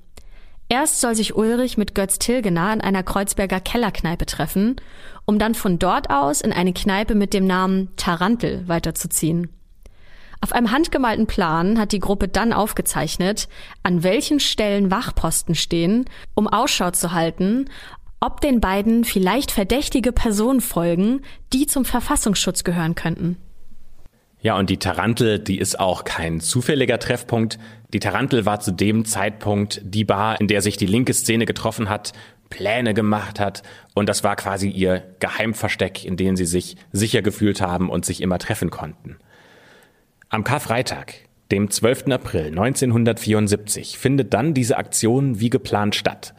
[SPEAKER 3] Erst soll sich Ulrich mit Götz Tilgener in einer Kreuzberger Kellerkneipe treffen, um dann von dort aus in eine Kneipe mit dem Namen Tarantel weiterzuziehen. Auf einem handgemalten Plan hat die Gruppe dann aufgezeichnet, an welchen Stellen Wachposten stehen, um Ausschau zu halten, ob den beiden vielleicht verdächtige Personen folgen, die zum Verfassungsschutz gehören könnten.
[SPEAKER 2] Ja, und die Tarantel, die ist auch kein zufälliger Treffpunkt. Die Tarantel war zu dem Zeitpunkt die Bar, in der sich die linke Szene getroffen hat, Pläne gemacht hat und das war quasi ihr Geheimversteck, in dem sie sich sicher gefühlt haben und sich immer treffen konnten. Am Karfreitag, dem 12. April 1974, findet dann diese Aktion wie geplant statt.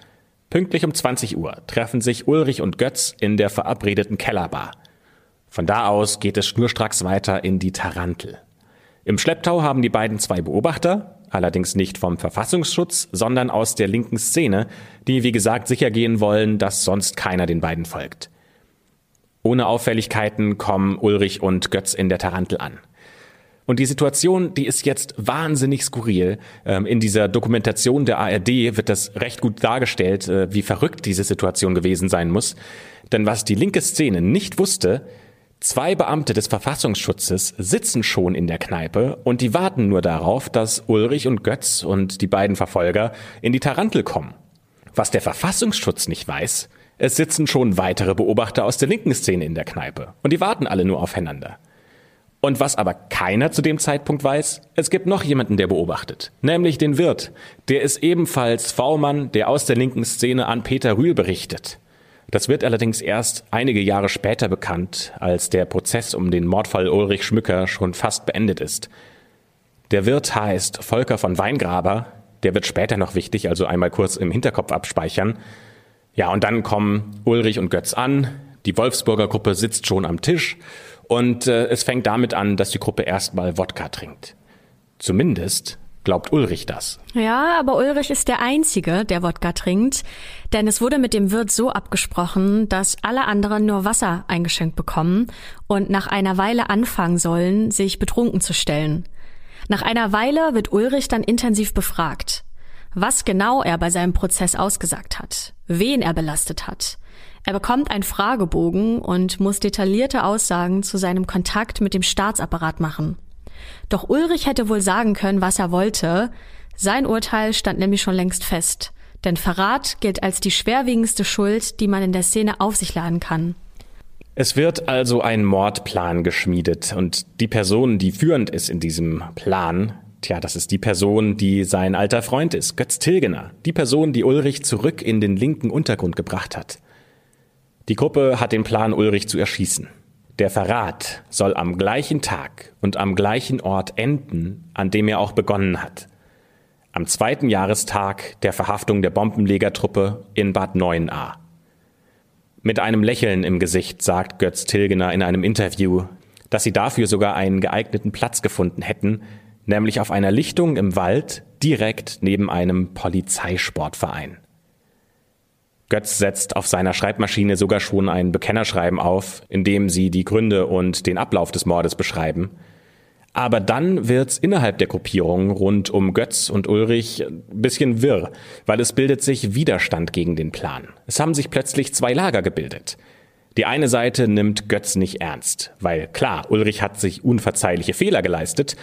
[SPEAKER 2] Pünktlich um 20 Uhr treffen sich Ulrich und Götz in der verabredeten Kellerbar. Von da aus geht es schnurstracks weiter in die Tarantel. Im Schlepptau haben die beiden zwei Beobachter, allerdings nicht vom Verfassungsschutz, sondern aus der linken Szene, die wie gesagt sicher gehen wollen, dass sonst keiner den beiden folgt. Ohne Auffälligkeiten kommen Ulrich und Götz in der Tarantel an. Und die Situation, die ist jetzt wahnsinnig skurril. Ähm, in dieser Dokumentation der ARD wird das recht gut dargestellt, äh, wie verrückt diese Situation gewesen sein muss. Denn was die linke Szene nicht wusste, zwei Beamte des Verfassungsschutzes sitzen schon in der Kneipe und die warten nur darauf, dass Ulrich und Götz und die beiden Verfolger in die Tarantel kommen. Was der Verfassungsschutz nicht weiß, es sitzen schon weitere Beobachter aus der linken Szene in der Kneipe und die warten alle nur aufeinander. Und was aber keiner zu dem Zeitpunkt weiß, es gibt noch jemanden, der beobachtet, nämlich den Wirt. Der ist ebenfalls V-Mann, der aus der linken Szene an Peter Rühl berichtet. Das wird allerdings erst einige Jahre später bekannt, als der Prozess um den Mordfall Ulrich Schmücker schon fast beendet ist. Der Wirt heißt Volker von Weingraber, der wird später noch wichtig, also einmal kurz im Hinterkopf abspeichern. Ja, und dann kommen Ulrich und Götz an, die Wolfsburger Gruppe sitzt schon am Tisch und äh, es fängt damit an, dass die Gruppe erstmal Wodka trinkt. Zumindest glaubt Ulrich das.
[SPEAKER 3] Ja, aber Ulrich ist der Einzige, der Wodka trinkt, denn es wurde mit dem Wirt so abgesprochen, dass alle anderen nur Wasser eingeschenkt bekommen und nach einer Weile anfangen sollen, sich betrunken zu stellen. Nach einer Weile wird Ulrich dann intensiv befragt, was genau er bei seinem Prozess ausgesagt hat, wen er belastet hat. Er bekommt einen Fragebogen und muss detaillierte Aussagen zu seinem Kontakt mit dem Staatsapparat machen. Doch Ulrich hätte wohl sagen können, was er wollte. Sein Urteil stand nämlich schon längst fest. Denn Verrat gilt als die schwerwiegendste Schuld, die man in der Szene auf sich laden kann.
[SPEAKER 2] Es wird also ein Mordplan geschmiedet und die Person, die führend ist in diesem Plan, tja, das ist die Person, die sein alter Freund ist, Götz Tilgener, die Person, die Ulrich zurück in den linken Untergrund gebracht hat. Die Gruppe hat den Plan, Ulrich zu erschießen. Der Verrat soll am gleichen Tag und am gleichen Ort enden, an dem er auch begonnen hat. Am zweiten Jahrestag der Verhaftung der Bombenlegertruppe in Bad 9a. Mit einem Lächeln im Gesicht sagt Götz Tilgener in einem Interview, dass sie dafür sogar einen geeigneten Platz gefunden hätten, nämlich auf einer Lichtung im Wald direkt neben einem Polizeisportverein. Götz setzt auf seiner Schreibmaschine sogar schon ein Bekennerschreiben auf, in dem sie die Gründe und den Ablauf des Mordes beschreiben. Aber dann wird's innerhalb der Gruppierung rund um Götz und Ulrich ein bisschen wirr, weil es bildet sich Widerstand gegen den Plan. Es haben sich plötzlich zwei Lager gebildet. Die eine Seite nimmt Götz nicht ernst, weil klar, Ulrich hat sich unverzeihliche Fehler geleistet,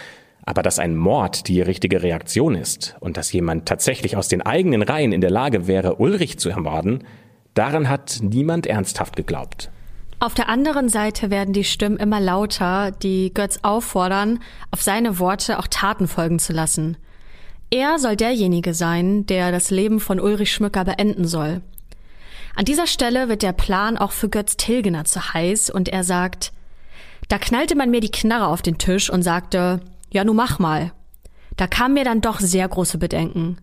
[SPEAKER 2] aber dass ein Mord die richtige Reaktion ist und dass jemand tatsächlich aus den eigenen Reihen in der Lage wäre, Ulrich zu ermorden, daran hat niemand ernsthaft geglaubt.
[SPEAKER 3] Auf der anderen Seite werden die Stimmen immer lauter, die Götz auffordern, auf seine Worte auch Taten folgen zu lassen. Er soll derjenige sein, der das Leben von Ulrich Schmücker beenden soll. An dieser Stelle wird der Plan auch für Götz Tilgener zu heiß und er sagt, da knallte man mir die Knarre auf den Tisch und sagte, ja, nu mach mal. Da kamen mir dann doch sehr große Bedenken.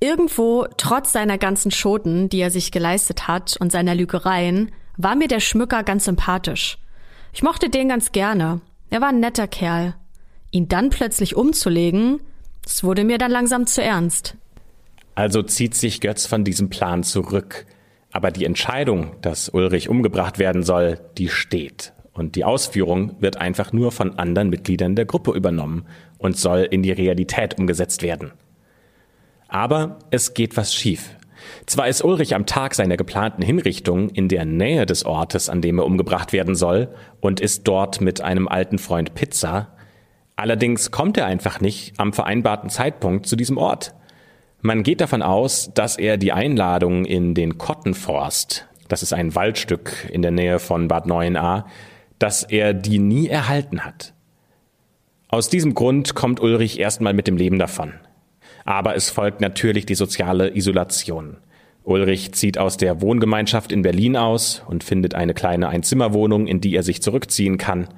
[SPEAKER 3] Irgendwo, trotz seiner ganzen Schoten, die er sich geleistet hat und seiner Lügereien, war mir der Schmücker ganz sympathisch. Ich mochte den ganz gerne. Er war ein netter Kerl. Ihn dann plötzlich umzulegen, das wurde mir dann langsam zu ernst.
[SPEAKER 2] Also zieht sich Götz von diesem Plan zurück. Aber die Entscheidung, dass Ulrich umgebracht werden soll, die steht. Und die Ausführung wird einfach nur von anderen Mitgliedern der Gruppe übernommen und soll in die Realität umgesetzt werden. Aber es geht was schief. Zwar ist Ulrich am Tag seiner geplanten Hinrichtung in der Nähe des Ortes, an dem er umgebracht werden soll, und ist dort mit einem alten Freund Pizza. Allerdings kommt er einfach nicht am vereinbarten Zeitpunkt zu diesem Ort. Man geht davon aus, dass er die Einladung in den Kottenforst, das ist ein Waldstück in der Nähe von Bad 9a, dass er die nie erhalten hat. Aus diesem Grund kommt Ulrich erstmal mit dem Leben davon. Aber es folgt natürlich die soziale Isolation. Ulrich zieht aus der Wohngemeinschaft in Berlin aus und findet eine kleine Einzimmerwohnung, in die er sich zurückziehen kann.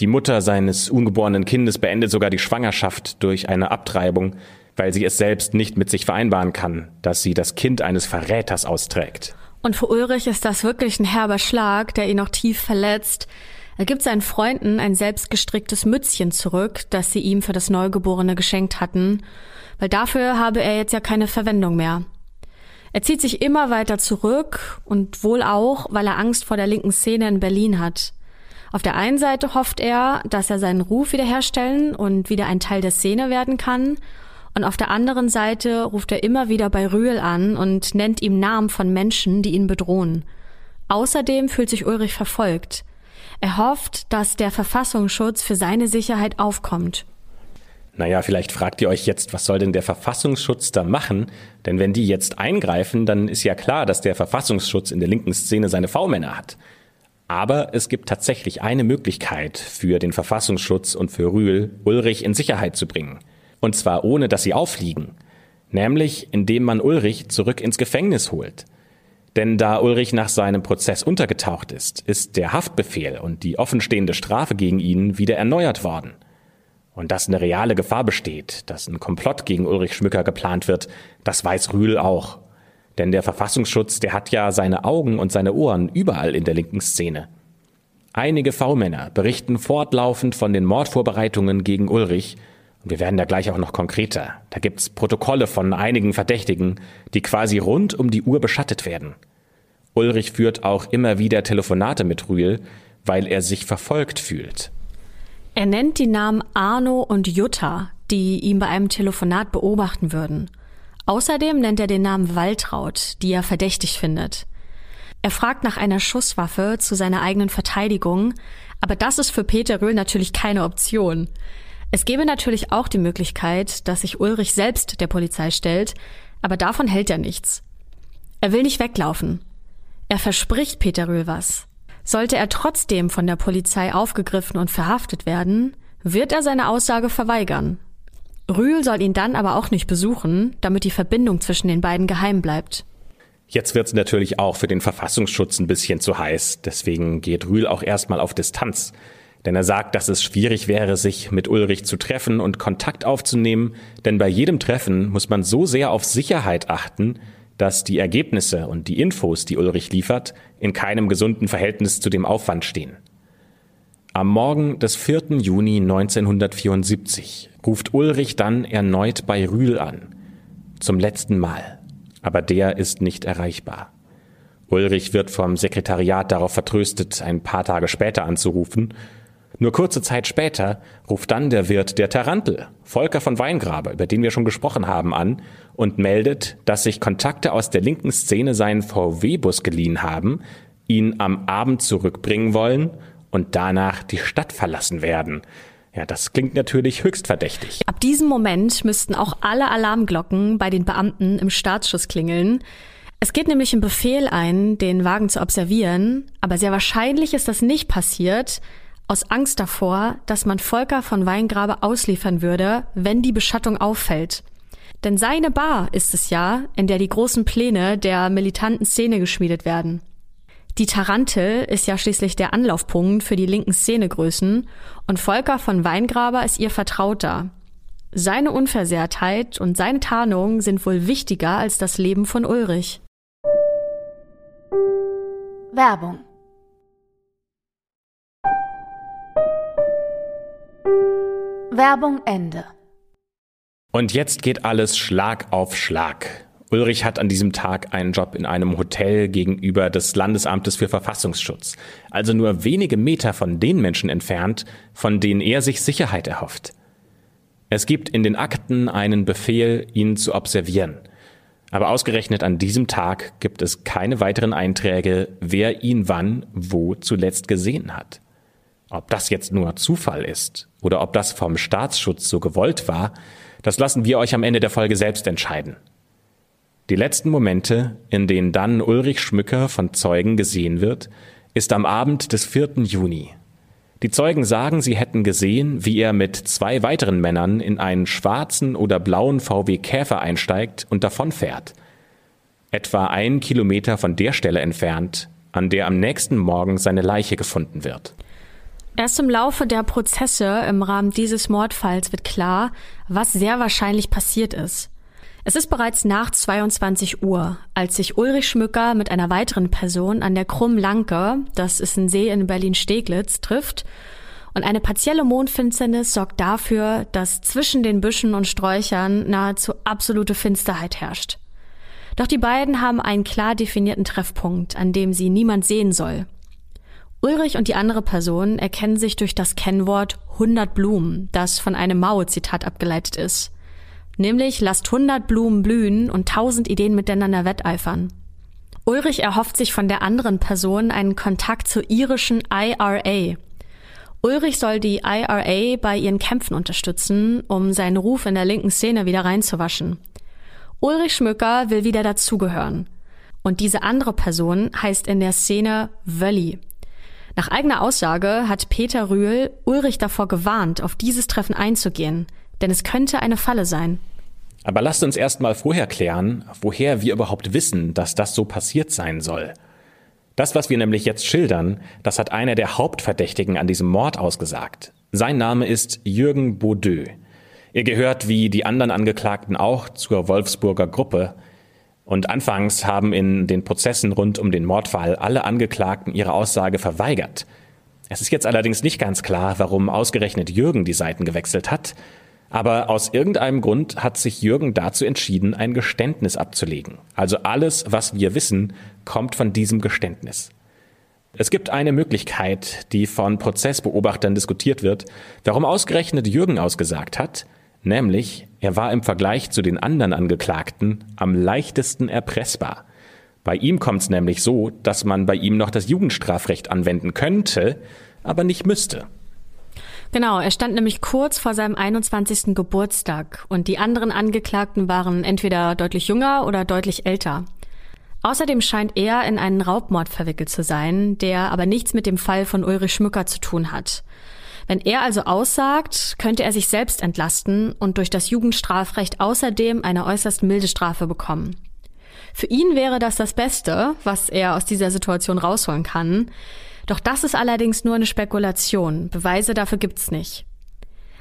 [SPEAKER 2] Die Mutter seines ungeborenen Kindes beendet sogar die Schwangerschaft durch eine Abtreibung, weil sie es selbst nicht mit sich vereinbaren kann, dass sie das Kind eines Verräters austrägt.
[SPEAKER 3] Und für Ulrich ist das wirklich ein herber Schlag, der ihn noch tief verletzt. Er gibt seinen Freunden ein selbstgestricktes Mützchen zurück, das sie ihm für das Neugeborene geschenkt hatten, weil dafür habe er jetzt ja keine Verwendung mehr. Er zieht sich immer weiter zurück und wohl auch, weil er Angst vor der linken Szene in Berlin hat. Auf der einen Seite hofft er, dass er seinen Ruf wiederherstellen und wieder ein Teil der Szene werden kann, und auf der anderen Seite ruft er immer wieder bei Rühl an und nennt ihm Namen von Menschen, die ihn bedrohen. Außerdem fühlt sich Ulrich verfolgt. Er hofft, dass der Verfassungsschutz für seine Sicherheit aufkommt.
[SPEAKER 2] Naja, vielleicht fragt ihr euch jetzt, was soll denn der Verfassungsschutz da machen? Denn wenn die jetzt eingreifen, dann ist ja klar, dass der Verfassungsschutz in der linken Szene seine V-Männer hat. Aber es gibt tatsächlich eine Möglichkeit für den Verfassungsschutz und für Rühl, Ulrich in Sicherheit zu bringen. Und zwar ohne, dass sie auffliegen. Nämlich, indem man Ulrich zurück ins Gefängnis holt. Denn da Ulrich nach seinem Prozess untergetaucht ist, ist der Haftbefehl und die offenstehende Strafe gegen ihn wieder erneuert worden. Und dass eine reale Gefahr besteht, dass ein Komplott gegen Ulrich Schmücker geplant wird, das weiß Rühl auch. Denn der Verfassungsschutz, der hat ja seine Augen und seine Ohren überall in der linken Szene. Einige V-Männer berichten fortlaufend von den Mordvorbereitungen gegen Ulrich Wir werden da gleich auch noch konkreter. Da gibt's Protokolle von einigen Verdächtigen, die quasi rund um die Uhr beschattet werden. Ulrich führt auch immer wieder Telefonate mit Rühl, weil er sich verfolgt fühlt.
[SPEAKER 3] Er nennt die Namen Arno und Jutta, die ihn bei einem Telefonat beobachten würden. Außerdem nennt er den Namen Waltraud, die er verdächtig findet. Er fragt nach einer Schusswaffe zu seiner eigenen Verteidigung, aber das ist für Peter Röhl natürlich keine Option. Es gäbe natürlich auch die Möglichkeit, dass sich Ulrich selbst der Polizei stellt, aber davon hält er nichts. Er will nicht weglaufen. Er verspricht Peter Röhl was. Sollte er trotzdem von der Polizei aufgegriffen und verhaftet werden, wird er seine Aussage verweigern. Rühl soll ihn dann aber auch nicht besuchen, damit die Verbindung zwischen den beiden geheim bleibt.
[SPEAKER 2] Jetzt wird es natürlich auch für den Verfassungsschutz ein bisschen zu heiß. Deswegen geht Rühl auch erstmal auf Distanz. Denn er sagt, dass es schwierig wäre, sich mit Ulrich zu treffen und Kontakt aufzunehmen, denn bei jedem Treffen muss man so sehr auf Sicherheit achten, dass die Ergebnisse und die Infos, die Ulrich liefert, in keinem gesunden Verhältnis zu dem Aufwand stehen. Am Morgen des 4. Juni 1974 ruft Ulrich dann erneut bei Rühl an. Zum letzten Mal. Aber der ist nicht erreichbar. Ulrich wird vom Sekretariat darauf vertröstet, ein paar Tage später anzurufen nur kurze Zeit später ruft dann der Wirt der Tarantel, Volker von Weingrabe, über den wir schon gesprochen haben, an und meldet, dass sich Kontakte aus der linken Szene seinen VW-Bus geliehen haben, ihn am Abend zurückbringen wollen und danach die Stadt verlassen werden. Ja, das klingt natürlich höchst verdächtig.
[SPEAKER 3] Ab diesem Moment müssten auch alle Alarmglocken bei den Beamten im Staatsschuss klingeln. Es geht nämlich im Befehl ein, den Wagen zu observieren, aber sehr wahrscheinlich ist das nicht passiert, aus Angst davor, dass man Volker von Weingrabe ausliefern würde, wenn die Beschattung auffällt. Denn seine Bar ist es ja, in der die großen Pläne der militanten Szene geschmiedet werden. Die Tarantel ist ja schließlich der Anlaufpunkt für die linken Szenegrößen und Volker von Weingraber ist ihr Vertrauter. Seine Unversehrtheit und seine Tarnung sind wohl wichtiger als das Leben von Ulrich.
[SPEAKER 1] Werbung Werbung Ende.
[SPEAKER 2] Und jetzt geht alles Schlag auf Schlag. Ulrich hat an diesem Tag einen Job in einem Hotel gegenüber des Landesamtes für Verfassungsschutz, also nur wenige Meter von den Menschen entfernt, von denen er sich Sicherheit erhofft. Es gibt in den Akten einen Befehl, ihn zu observieren. Aber ausgerechnet an diesem Tag gibt es keine weiteren Einträge, wer ihn wann, wo zuletzt gesehen hat. Ob das jetzt nur Zufall ist oder ob das vom Staatsschutz so gewollt war, das lassen wir euch am Ende der Folge selbst entscheiden. Die letzten Momente, in denen dann Ulrich Schmücker von Zeugen gesehen wird, ist am Abend des 4. Juni. Die Zeugen sagen, sie hätten gesehen, wie er mit zwei weiteren Männern in einen schwarzen oder blauen VW Käfer einsteigt und davonfährt. Etwa einen Kilometer von der Stelle entfernt, an der am nächsten Morgen seine Leiche gefunden wird.
[SPEAKER 3] Erst im Laufe der Prozesse im Rahmen dieses Mordfalls wird klar, was sehr wahrscheinlich passiert ist. Es ist bereits nach 22 Uhr, als sich Ulrich Schmücker mit einer weiteren Person an der Krumm-Lanke, das ist ein See in Berlin-Steglitz, trifft und eine partielle Mondfinsternis sorgt dafür, dass zwischen den Büschen und Sträuchern nahezu absolute Finsterheit herrscht. Doch die beiden haben einen klar definierten Treffpunkt, an dem sie niemand sehen soll. Ulrich und die andere Person erkennen sich durch das Kennwort 100 Blumen, das von einem Mao-Zitat abgeleitet ist. Nämlich lasst 100 Blumen blühen und 1000 Ideen miteinander wetteifern. Ulrich erhofft sich von der anderen Person einen Kontakt zur irischen IRA. Ulrich soll die IRA bei ihren Kämpfen unterstützen, um seinen Ruf in der linken Szene wieder reinzuwaschen. Ulrich Schmücker will wieder dazugehören. Und diese andere Person heißt in der Szene Wölli. Nach eigener Aussage hat Peter Rühl Ulrich davor gewarnt, auf dieses Treffen einzugehen, denn es könnte eine Falle sein.
[SPEAKER 2] Aber lasst uns erst mal vorher klären, woher wir überhaupt wissen, dass das so passiert sein soll. Das, was wir nämlich jetzt schildern, das hat einer der Hauptverdächtigen an diesem Mord ausgesagt. Sein Name ist Jürgen Baudeux. Er gehört wie die anderen Angeklagten auch zur Wolfsburger Gruppe, und anfangs haben in den Prozessen rund um den Mordfall alle Angeklagten ihre Aussage verweigert. Es ist jetzt allerdings nicht ganz klar, warum ausgerechnet Jürgen die Seiten gewechselt hat. Aber aus irgendeinem Grund hat sich Jürgen dazu entschieden, ein Geständnis abzulegen. Also alles, was wir wissen, kommt von diesem Geständnis. Es gibt eine Möglichkeit, die von Prozessbeobachtern diskutiert wird, warum ausgerechnet Jürgen ausgesagt hat, nämlich er war im Vergleich zu den anderen Angeklagten am leichtesten erpressbar. Bei ihm kommt es nämlich so, dass man bei ihm noch das Jugendstrafrecht anwenden könnte, aber nicht müsste.
[SPEAKER 3] Genau, er stand nämlich kurz vor seinem 21. Geburtstag und die anderen Angeklagten waren entweder deutlich jünger oder deutlich älter. Außerdem scheint er in einen Raubmord verwickelt zu sein, der aber nichts mit dem Fall von Ulrich Schmücker zu tun hat. Wenn er also aussagt, könnte er sich selbst entlasten und durch das Jugendstrafrecht außerdem eine äußerst milde Strafe bekommen. Für ihn wäre das das Beste, was er aus dieser Situation rausholen kann. Doch das ist allerdings nur eine Spekulation. Beweise dafür gibt's nicht.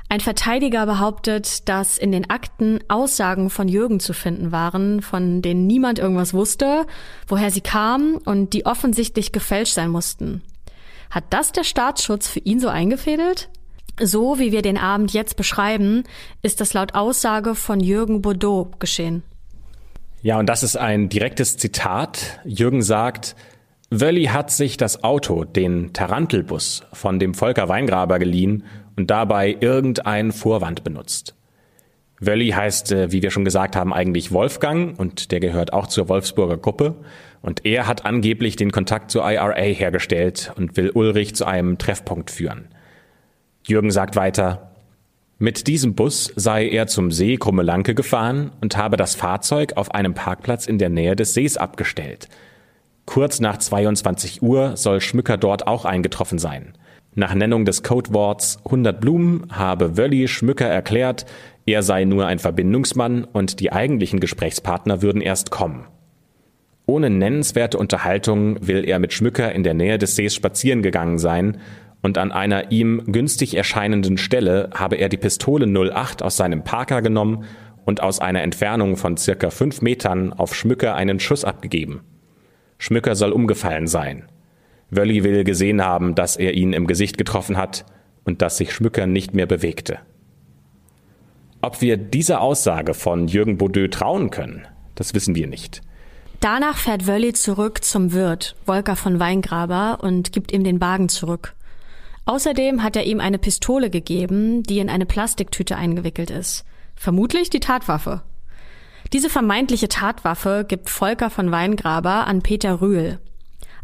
[SPEAKER 3] Ein Verteidiger behauptet, dass in den Akten Aussagen von Jürgen zu finden waren, von denen niemand irgendwas wusste, woher sie kamen und die offensichtlich gefälscht sein mussten. Hat das der Staatsschutz für ihn so eingefädelt? So wie wir den Abend jetzt beschreiben, ist das laut Aussage von Jürgen Bordeaux geschehen.
[SPEAKER 2] Ja, und das ist ein direktes Zitat. Jürgen sagt, Wölli hat sich das Auto, den Tarantelbus, von dem Volker Weingraber geliehen und dabei irgendeinen Vorwand benutzt. Wölli heißt, äh, wie wir schon gesagt haben, eigentlich Wolfgang und der gehört auch zur Wolfsburger Gruppe. Und er hat angeblich den Kontakt zur IRA hergestellt und will Ulrich zu einem Treffpunkt führen. Jürgen sagt weiter, mit diesem Bus sei er zum See Krummelanke gefahren und habe das Fahrzeug auf einem Parkplatz in der Nähe des Sees abgestellt. Kurz nach 22 Uhr soll Schmücker dort auch eingetroffen sein. Nach Nennung des Codeworts 100 Blumen habe Wölli Schmücker erklärt, er sei nur ein Verbindungsmann und die eigentlichen Gesprächspartner würden erst kommen. Ohne nennenswerte Unterhaltung will er mit Schmücker in der Nähe des Sees spazieren gegangen sein und an einer ihm günstig erscheinenden Stelle habe er die Pistole 08 aus seinem Parker genommen und aus einer Entfernung von circa fünf Metern auf Schmücker einen Schuss abgegeben. Schmücker soll umgefallen sein. Wölli will gesehen haben, dass er ihn im Gesicht getroffen hat und dass sich Schmücker nicht mehr bewegte. Ob wir dieser Aussage von Jürgen Baudeux trauen können, das wissen wir nicht.
[SPEAKER 3] Danach fährt Wölli zurück zum Wirt, Volker von Weingraber, und gibt ihm den Wagen zurück. Außerdem hat er ihm eine Pistole gegeben, die in eine Plastiktüte eingewickelt ist. Vermutlich die Tatwaffe. Diese vermeintliche Tatwaffe gibt Volker von Weingraber an Peter Rühl.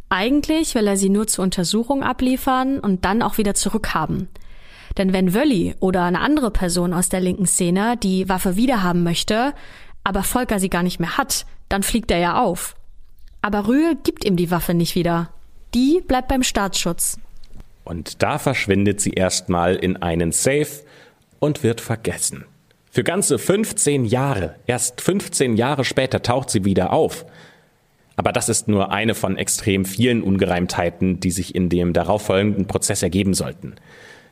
[SPEAKER 3] Eigentlich will er sie nur zur Untersuchung abliefern und dann auch wieder zurückhaben. Denn wenn Wölli oder eine andere Person aus der linken Szene die Waffe wiederhaben möchte, aber Volker sie gar nicht mehr hat, dann fliegt er ja auf. Aber Rühl gibt ihm die Waffe nicht wieder. Die bleibt beim Staatsschutz.
[SPEAKER 2] Und da verschwindet sie erstmal in einen Safe und wird vergessen. Für ganze 15 Jahre, erst 15 Jahre später taucht sie wieder auf. Aber das ist nur eine von extrem vielen Ungereimtheiten, die sich in dem darauffolgenden Prozess ergeben sollten.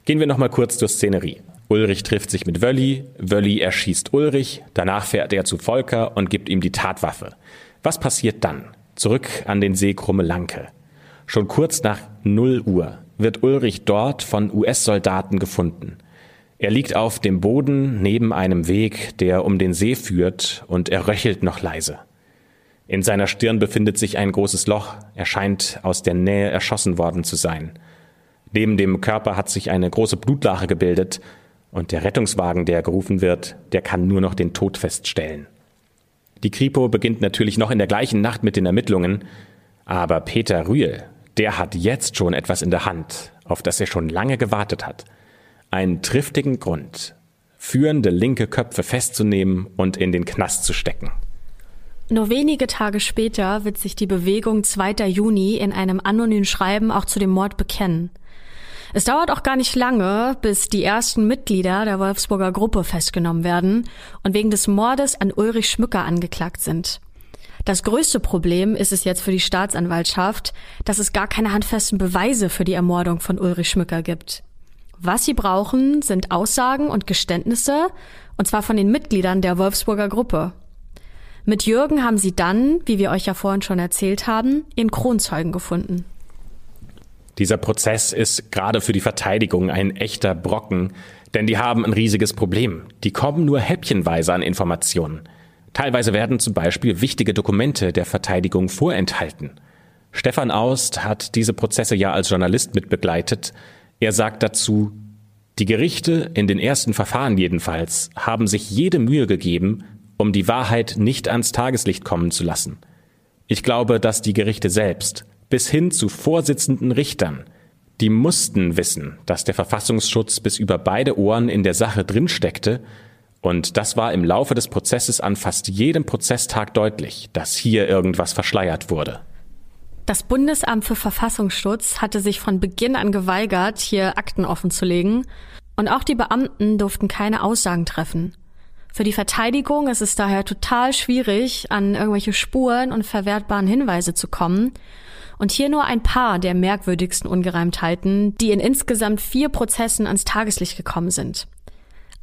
[SPEAKER 2] Gehen wir nochmal kurz zur Szenerie. Ulrich trifft sich mit Wölli, Wölli erschießt Ulrich, danach fährt er zu Volker und gibt ihm die Tatwaffe. Was passiert dann? Zurück an den See Krummelanke. Schon kurz nach 0 Uhr wird Ulrich dort von US-Soldaten gefunden. Er liegt auf dem Boden neben einem Weg, der um den See führt, und er röchelt noch leise. In seiner Stirn befindet sich ein großes Loch, er scheint aus der Nähe erschossen worden zu sein. Neben dem Körper hat sich eine große Blutlache gebildet, und der Rettungswagen, der gerufen wird, der kann nur noch den Tod feststellen. Die Kripo beginnt natürlich noch in der gleichen Nacht mit den Ermittlungen, aber Peter Rühl, der hat jetzt schon etwas in der Hand, auf das er schon lange gewartet hat. Einen triftigen Grund, führende linke Köpfe festzunehmen und in den Knast zu stecken.
[SPEAKER 3] Nur wenige Tage später wird sich die Bewegung 2. Juni in einem anonymen Schreiben auch zu dem Mord bekennen. Es dauert auch gar nicht lange, bis die ersten Mitglieder der Wolfsburger Gruppe festgenommen werden und wegen des Mordes an Ulrich Schmücker angeklagt sind. Das größte Problem ist es jetzt für die Staatsanwaltschaft, dass es gar keine handfesten Beweise für die Ermordung von Ulrich Schmücker gibt. Was sie brauchen, sind Aussagen und Geständnisse, und zwar von den Mitgliedern der Wolfsburger Gruppe. Mit Jürgen haben sie dann, wie wir euch ja vorhin schon erzählt haben, ihren Kronzeugen gefunden.
[SPEAKER 2] Dieser Prozess ist gerade für die Verteidigung ein echter Brocken, Denn die haben ein riesiges Problem. Die kommen nur häppchenweise an Informationen. Teilweise werden zum Beispiel wichtige Dokumente der Verteidigung vorenthalten. Stefan Aust hat diese Prozesse ja als Journalist mitbegleitet. Er sagt dazu, die Gerichte, in den ersten Verfahren jedenfalls, haben sich jede Mühe gegeben, um die Wahrheit nicht ans Tageslicht kommen zu lassen. Ich glaube, dass die Gerichte selbst, bis hin zu Vorsitzenden Richtern, die mussten wissen, dass der Verfassungsschutz bis über beide Ohren in der Sache drinsteckte und das war im Laufe des Prozesses an fast jedem Prozesstag deutlich, dass hier irgendwas verschleiert wurde.
[SPEAKER 3] Das Bundesamt für Verfassungsschutz hatte sich von Beginn an geweigert, hier Akten offenzulegen, und auch die Beamten durften keine Aussagen treffen. Für die Verteidigung ist es daher total schwierig, an irgendwelche Spuren und verwertbaren Hinweise zu kommen. Und hier nur ein paar der merkwürdigsten Ungereimtheiten, die in insgesamt vier Prozessen ans Tageslicht gekommen sind.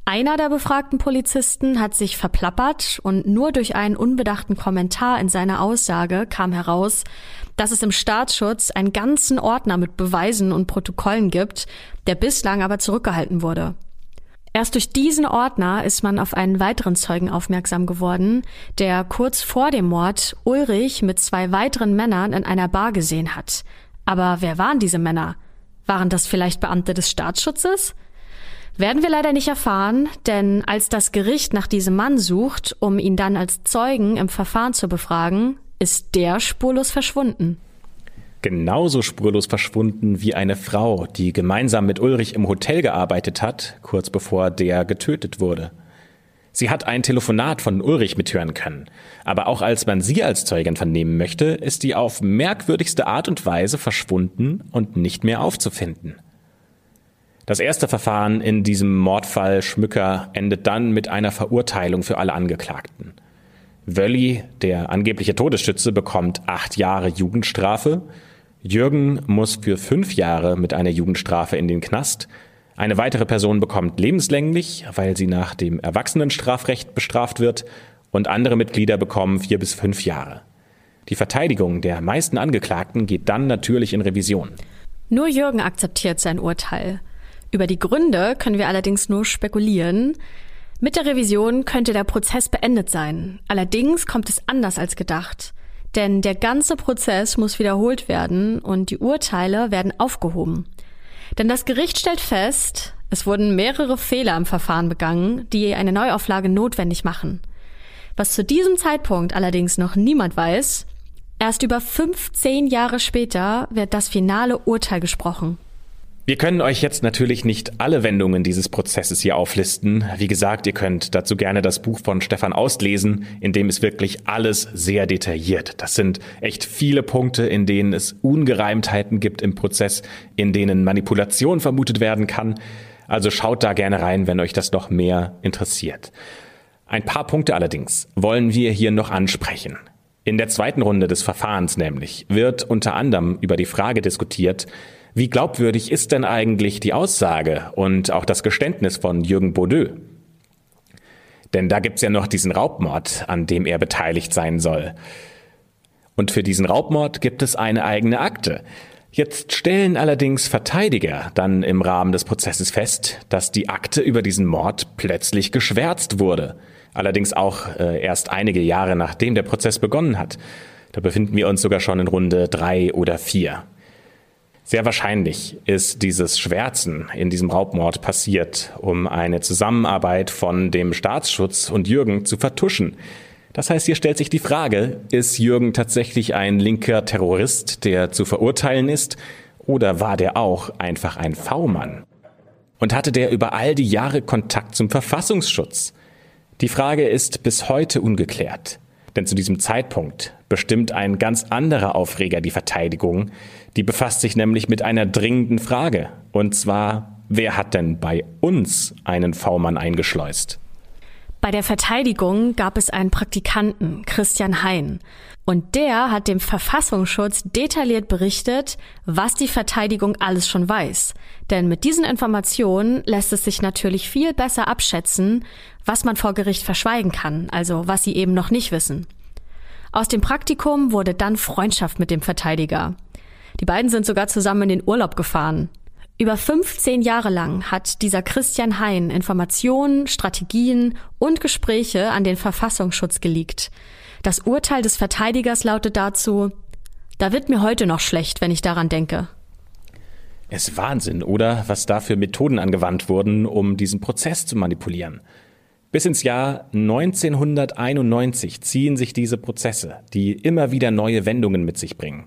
[SPEAKER 3] Einer der befragten Polizisten hat sich verplappert und nur durch einen unbedachten Kommentar in seiner Aussage kam heraus, dass es im Staatsschutz einen ganzen Ordner mit Beweisen und Protokollen gibt, der bislang aber zurückgehalten wurde. Erst durch diesen Ordner ist man auf einen weiteren Zeugen aufmerksam geworden, der kurz vor dem Mord Ulrich mit zwei weiteren Männern in einer Bar gesehen hat. Aber wer waren diese Männer? Waren das vielleicht Beamte des Staatsschutzes? Werden wir leider nicht erfahren, denn als das Gericht nach diesem Mann sucht, um ihn dann als Zeugen im Verfahren zu befragen, ist der spurlos verschwunden.
[SPEAKER 2] Genauso spurlos verschwunden wie eine Frau, die gemeinsam mit Ulrich im Hotel gearbeitet hat, kurz bevor der getötet wurde. Sie hat ein Telefonat von Ulrich mithören können, aber auch als man sie als Zeugin vernehmen möchte, ist die auf merkwürdigste Art und Weise verschwunden und nicht mehr aufzufinden. Das erste Verfahren in diesem Mordfall Schmücker endet dann mit einer Verurteilung für alle Angeklagten. Wölli, der angebliche Todesschütze, bekommt acht Jahre Jugendstrafe. Jürgen muss für fünf Jahre mit einer Jugendstrafe in den Knast. Eine weitere Person bekommt lebenslänglich, weil sie nach dem Erwachsenenstrafrecht bestraft wird. Und andere Mitglieder bekommen vier bis fünf Jahre. Die Verteidigung der meisten Angeklagten geht dann natürlich in Revision.
[SPEAKER 3] Nur Jürgen akzeptiert sein Urteil. Über die Gründe können wir allerdings nur spekulieren. Mit der Revision könnte der Prozess beendet sein. Allerdings kommt es anders als gedacht. Denn der ganze Prozess muss wiederholt werden und die Urteile werden aufgehoben. Denn das Gericht stellt fest, es wurden mehrere Fehler im Verfahren begangen, die eine Neuauflage notwendig machen. Was zu diesem Zeitpunkt allerdings noch niemand weiß, erst über 15 Jahre später wird das finale Urteil gesprochen.
[SPEAKER 2] Wir können euch jetzt natürlich nicht alle Wendungen dieses Prozesses hier auflisten. Wie gesagt, ihr könnt dazu gerne das Buch von Stefan Aust lesen, in dem ist wirklich alles sehr detailliert. Das sind echt viele Punkte, in denen es Ungereimtheiten gibt im Prozess, in denen Manipulation vermutet werden kann. Also schaut da gerne rein, wenn euch das noch mehr interessiert. Ein paar Punkte allerdings wollen wir hier noch ansprechen. In der zweiten Runde des Verfahrens nämlich wird unter anderem über die Frage diskutiert, wie glaubwürdig ist denn eigentlich die Aussage und auch das Geständnis von Jürgen Baudeux? Denn da gibt's ja noch diesen Raubmord, an dem er beteiligt sein soll. Und für diesen Raubmord gibt es eine eigene Akte. Jetzt stellen allerdings Verteidiger dann im Rahmen des Prozesses fest, dass die Akte über diesen Mord plötzlich geschwärzt wurde. Allerdings auch äh, erst einige Jahre nachdem der Prozess begonnen hat. Da befinden wir uns sogar schon in Runde drei oder vier. Sehr wahrscheinlich ist dieses Schwärzen in diesem Raubmord passiert, um eine Zusammenarbeit von dem Staatsschutz und Jürgen zu vertuschen. Das heißt, hier stellt sich die Frage, ist Jürgen tatsächlich ein linker Terrorist, der zu verurteilen ist, oder war der auch einfach ein V-Mann? Und hatte der über all die Jahre Kontakt zum Verfassungsschutz? Die Frage ist bis heute ungeklärt. Denn zu diesem Zeitpunkt bestimmt ein ganz anderer Aufreger die Verteidigung. Die befasst sich nämlich mit einer dringenden Frage. Und zwar, wer hat denn bei uns einen V-Mann eingeschleust?
[SPEAKER 3] Bei der Verteidigung gab es einen Praktikanten, Christian Hein. Und der hat dem Verfassungsschutz detailliert berichtet, was die Verteidigung alles schon weiß. Denn mit diesen Informationen lässt es sich natürlich viel besser abschätzen, was man vor Gericht verschweigen kann, also was sie eben noch nicht wissen. Aus dem Praktikum wurde dann Freundschaft mit dem Verteidiger. Die beiden sind sogar zusammen in den Urlaub gefahren. Über 15 Jahre lang hat dieser Christian Hein Informationen, Strategien und Gespräche an den Verfassungsschutz geleakt. Das Urteil des Verteidigers lautet dazu, da wird mir heute noch schlecht, wenn ich daran denke.
[SPEAKER 2] Es ist Wahnsinn, oder? Was da für Methoden angewandt wurden, um diesen Prozess zu manipulieren. Bis ins Jahr 1991 ziehen sich diese Prozesse, die immer wieder neue Wendungen mit sich bringen.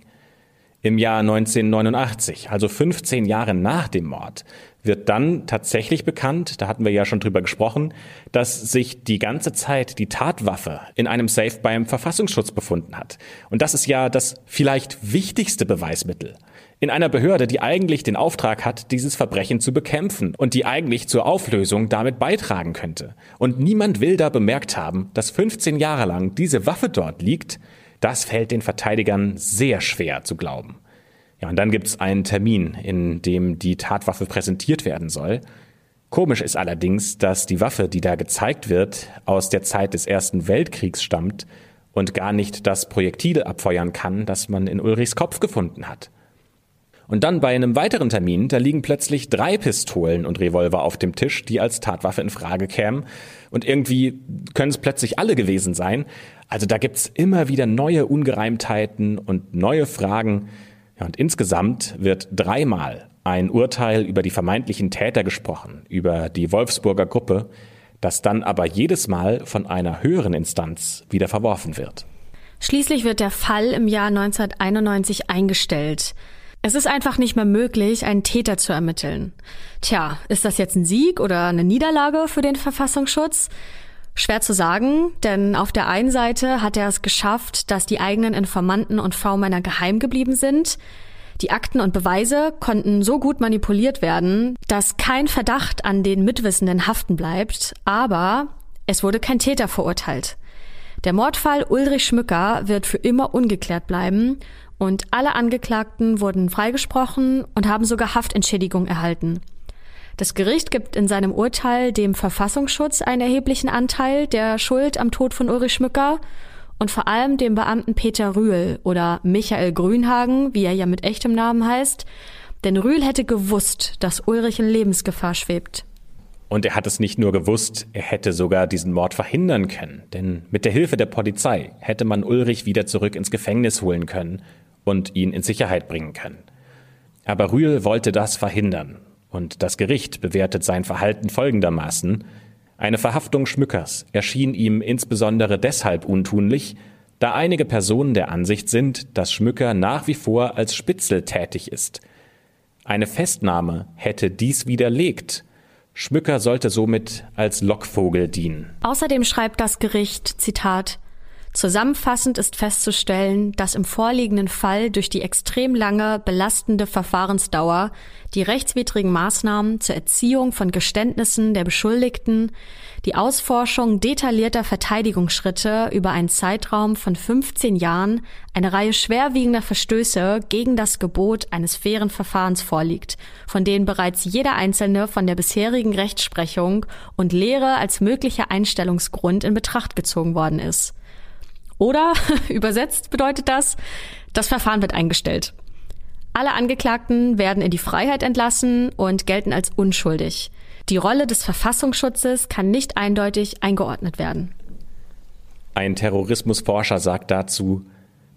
[SPEAKER 2] Im Jahr 1989, also 15 Jahre nach dem Mord, wird dann tatsächlich bekannt, da hatten wir ja schon drüber gesprochen, dass sich die ganze Zeit die Tatwaffe in einem Safe beim Verfassungsschutz befunden hat. Und das ist ja das vielleicht wichtigste Beweismittel in einer Behörde, die eigentlich den Auftrag hat, dieses Verbrechen zu bekämpfen und die eigentlich zur Auflösung damit beitragen könnte. Und niemand will da bemerkt haben, dass 15 Jahre lang diese Waffe dort liegt. Das fällt den Verteidigern sehr schwer zu glauben. Ja, und dann gibt es einen Termin, in dem die Tatwaffe präsentiert werden soll. Komisch ist allerdings, dass die Waffe, die da gezeigt wird, aus der Zeit des Ersten Weltkriegs stammt und gar nicht das Projektil abfeuern kann, das man in Ulrichs Kopf gefunden hat. Und dann bei einem weiteren Termin, da liegen plötzlich drei Pistolen und Revolver auf dem Tisch, die als Tatwaffe in Frage kämen. Und irgendwie können es plötzlich alle gewesen sein. Also da gibt's immer wieder neue Ungereimtheiten und neue Fragen. Ja, und insgesamt wird dreimal ein Urteil über die vermeintlichen Täter gesprochen, über die Wolfsburger Gruppe, das dann aber jedes Mal von einer höheren Instanz wieder verworfen wird.
[SPEAKER 3] Schließlich wird der Fall im Jahr 1991 eingestellt. Es ist einfach nicht mehr möglich, einen Täter zu ermitteln. Tja, ist das jetzt ein Sieg oder eine Niederlage für den Verfassungsschutz? Schwer zu sagen, denn auf der einen Seite hat er es geschafft, dass die eigenen Informanten und V-Männer geheim geblieben sind. Die Akten und Beweise konnten so gut manipuliert werden, dass kein Verdacht an den Mitwissenden haften bleibt, aber es wurde kein Täter verurteilt. Der Mordfall Ulrich Schmücker wird für immer ungeklärt bleiben und alle Angeklagten wurden freigesprochen und haben sogar Haftentschädigung erhalten. Das Gericht gibt in seinem Urteil dem Verfassungsschutz einen erheblichen Anteil der Schuld am Tod von Ulrich Schmücker und vor allem dem Beamten Peter Rühl oder Michael Grünhagen, wie er ja mit echtem Namen heißt, denn Rühl hätte gewusst, dass Ulrich in Lebensgefahr schwebt.
[SPEAKER 2] Und er hat es nicht nur gewusst, er hätte sogar diesen Mord verhindern können, denn mit der Hilfe der Polizei hätte man Ulrich wieder zurück ins Gefängnis holen können und ihn in Sicherheit bringen können. Aber Rühl wollte das verhindern und das Gericht bewertet sein Verhalten folgendermaßen. Eine Verhaftung Schmückers erschien ihm insbesondere deshalb untunlich, da einige Personen der Ansicht sind, dass Schmücker nach wie vor als Spitzel tätig ist. Eine Festnahme hätte dies widerlegt. Schmücker sollte somit als Lockvogel dienen.
[SPEAKER 3] Außerdem schreibt das Gericht, Zitat, Zusammenfassend ist festzustellen, dass im vorliegenden Fall durch die extrem lange belastende Verfahrensdauer die rechtswidrigen Maßnahmen zur Erziehung von Geständnissen der Beschuldigten, die Ausforschung detaillierter Verteidigungsschritte über einen Zeitraum von 15 Jahren eine Reihe schwerwiegender Verstöße gegen das Gebot eines fairen Verfahrens vorliegt, von denen bereits jeder einzelne von der bisherigen Rechtsprechung und Lehre als möglicher Einstellungsgrund in Betracht gezogen worden ist. Oder [LAUGHS] übersetzt bedeutet das, das Verfahren wird eingestellt. Alle Angeklagten werden in die Freiheit entlassen und gelten als unschuldig. Die Rolle des Verfassungsschutzes kann nicht eindeutig eingeordnet werden.
[SPEAKER 2] Ein Terrorismusforscher sagt dazu,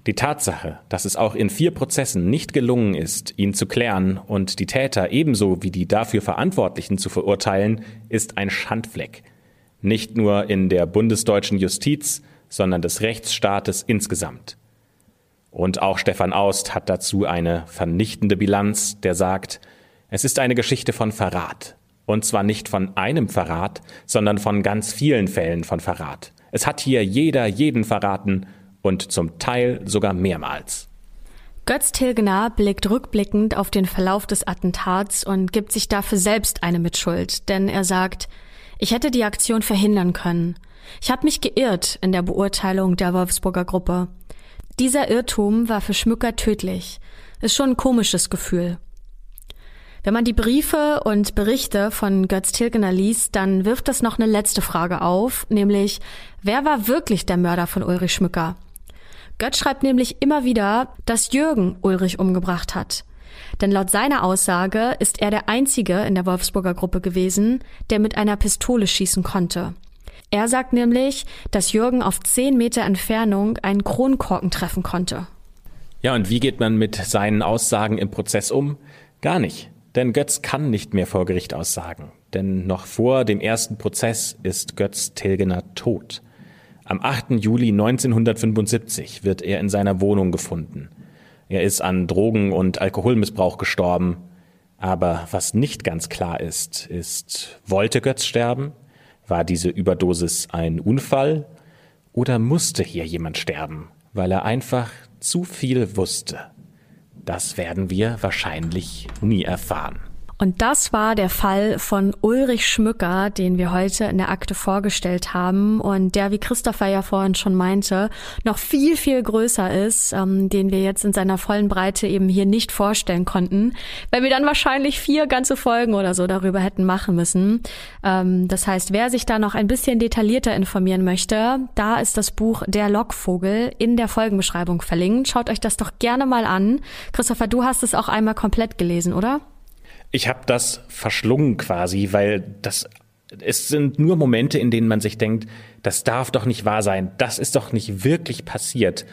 [SPEAKER 2] die Tatsache, dass es auch in vier Prozessen nicht gelungen ist, ihn zu klären und die Täter ebenso wie die dafür Verantwortlichen zu verurteilen, ist ein Schandfleck. Nicht nur in der bundesdeutschen Justiz, sondern des Rechtsstaates insgesamt. Und auch Stefan Aust hat dazu eine vernichtende Bilanz, der sagt, es ist eine Geschichte von Verrat. Und zwar nicht von einem Verrat, sondern von ganz vielen Fällen von Verrat. Es hat hier jeder jeden verraten und zum Teil sogar mehrmals.
[SPEAKER 3] Götz Tilgener blickt rückblickend auf den Verlauf des Attentats und gibt sich dafür selbst eine Mitschuld, denn er sagt, ich hätte die Aktion verhindern können. Ich habe mich geirrt in der Beurteilung der Wolfsburger Gruppe. Dieser Irrtum war für Schmücker tödlich. Ist schon ein komisches Gefühl. Wenn man die Briefe und Berichte von Götz Tilgener liest, dann wirft das noch eine letzte Frage auf, nämlich, wer war wirklich der Mörder von Ulrich Schmücker? Götz schreibt nämlich immer wieder, dass Jürgen Ulrich umgebracht hat. Denn laut seiner Aussage ist er der Einzige in der Wolfsburger Gruppe gewesen, der mit einer Pistole schießen konnte. Er sagt nämlich, dass Jürgen auf zehn Meter Entfernung einen Kronkorken treffen konnte.
[SPEAKER 2] Ja, und wie geht man mit seinen Aussagen im Prozess um? Gar nicht. Denn Götz kann nicht mehr vor Gericht aussagen. Denn noch vor dem ersten Prozess ist Götz Tilgener tot. Am 8. Juli 1975 wird er in seiner Wohnung gefunden. Er ist an Drogen- und Alkoholmissbrauch gestorben. Aber was nicht ganz klar ist, ist, wollte Götz sterben? War diese Überdosis ein Unfall? Oder musste hier jemand sterben, weil er einfach zu viel wusste? Das werden wir wahrscheinlich nie erfahren.
[SPEAKER 3] Und das war der Fall von Ulrich Schmücker, den wir heute in der Akte vorgestellt haben und der, wie Christopher ja vorhin schon meinte, noch viel, viel größer ist, ähm, den wir jetzt in seiner vollen Breite eben hier nicht vorstellen konnten, weil wir dann wahrscheinlich vier ganze Folgen oder so darüber hätten machen müssen. Ähm, das heißt, wer sich da noch ein bisschen detaillierter informieren möchte, da ist das Buch Der Lockvogel in der Folgenbeschreibung verlinkt. Schaut euch das doch gerne mal an. Christopher, du hast es auch einmal komplett gelesen, oder?
[SPEAKER 2] Ich habe das verschlungen quasi, weil das es sind nur Momente, in denen man sich denkt, das darf doch nicht wahr sein, das ist doch nicht wirklich passiert.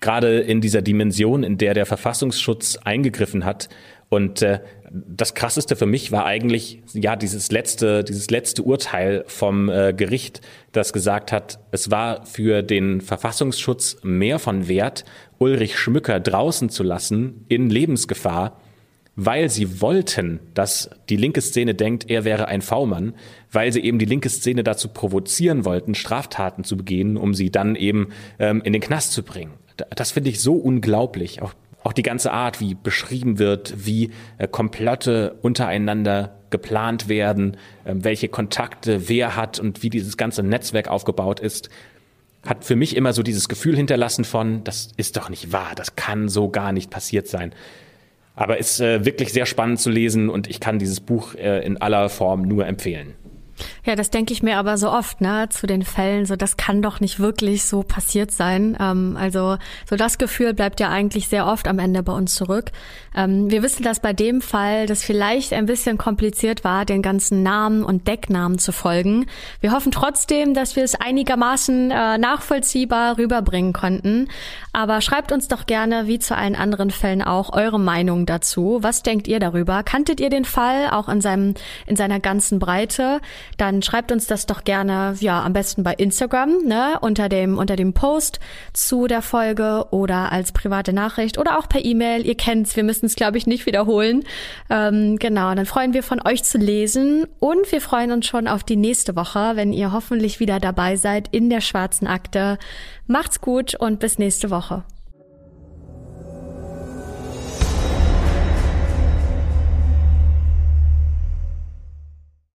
[SPEAKER 2] Gerade in dieser Dimension, in der der Verfassungsschutz eingegriffen hat. Und äh, das krasseste für mich war eigentlich ja dieses letzte, dieses letzte Urteil vom äh, Gericht, das gesagt hat, es war für den Verfassungsschutz mehr von Wert, Ulrich Schmücker draußen zu lassen in Lebensgefahr, weil sie wollten, dass die linke Szene denkt, er wäre ein V-Mann, weil sie eben die linke Szene dazu provozieren wollten, Straftaten zu begehen, um sie dann eben ähm, in den Knast zu bringen. Das finde ich so unglaublich. Auch, auch die ganze Art, wie beschrieben wird, wie äh, Komplotte untereinander geplant werden, äh, welche Kontakte wer hat und wie dieses ganze Netzwerk aufgebaut ist hat für mich immer so dieses Gefühl hinterlassen von, das ist doch nicht wahr, das kann so gar nicht passiert sein. Aber ist äh, wirklich sehr spannend zu lesen und ich kann dieses Buch äh, in aller Form nur empfehlen.
[SPEAKER 3] Ja, das denke ich mir aber so oft, ne, zu den Fällen, so das kann doch nicht wirklich so passiert sein. Ähm, also so das Gefühl bleibt ja eigentlich sehr oft am Ende bei uns zurück. Ähm, wir wissen, dass bei dem Fall das vielleicht ein bisschen kompliziert war, den ganzen Namen und Decknamen zu folgen. Wir hoffen trotzdem, dass wir es einigermaßen äh, nachvollziehbar rüberbringen konnten. Aber schreibt uns doch gerne, wie zu allen anderen Fällen auch, eure Meinung dazu. Was denkt ihr darüber? Kanntet ihr den Fall auch in seinem in seiner ganzen Breite? Dann schreibt uns das doch gerne, ja, am besten bei Instagram, ne, unter dem, unter dem Post zu der Folge oder als private Nachricht oder auch per E-Mail. Ihr kennt's, wir müssen es, glaube ich, nicht wiederholen. Ähm, genau, dann freuen wir von euch zu lesen und wir freuen uns schon auf die nächste Woche, wenn ihr hoffentlich wieder dabei seid in der schwarzen Akte. Macht's gut und bis nächste Woche.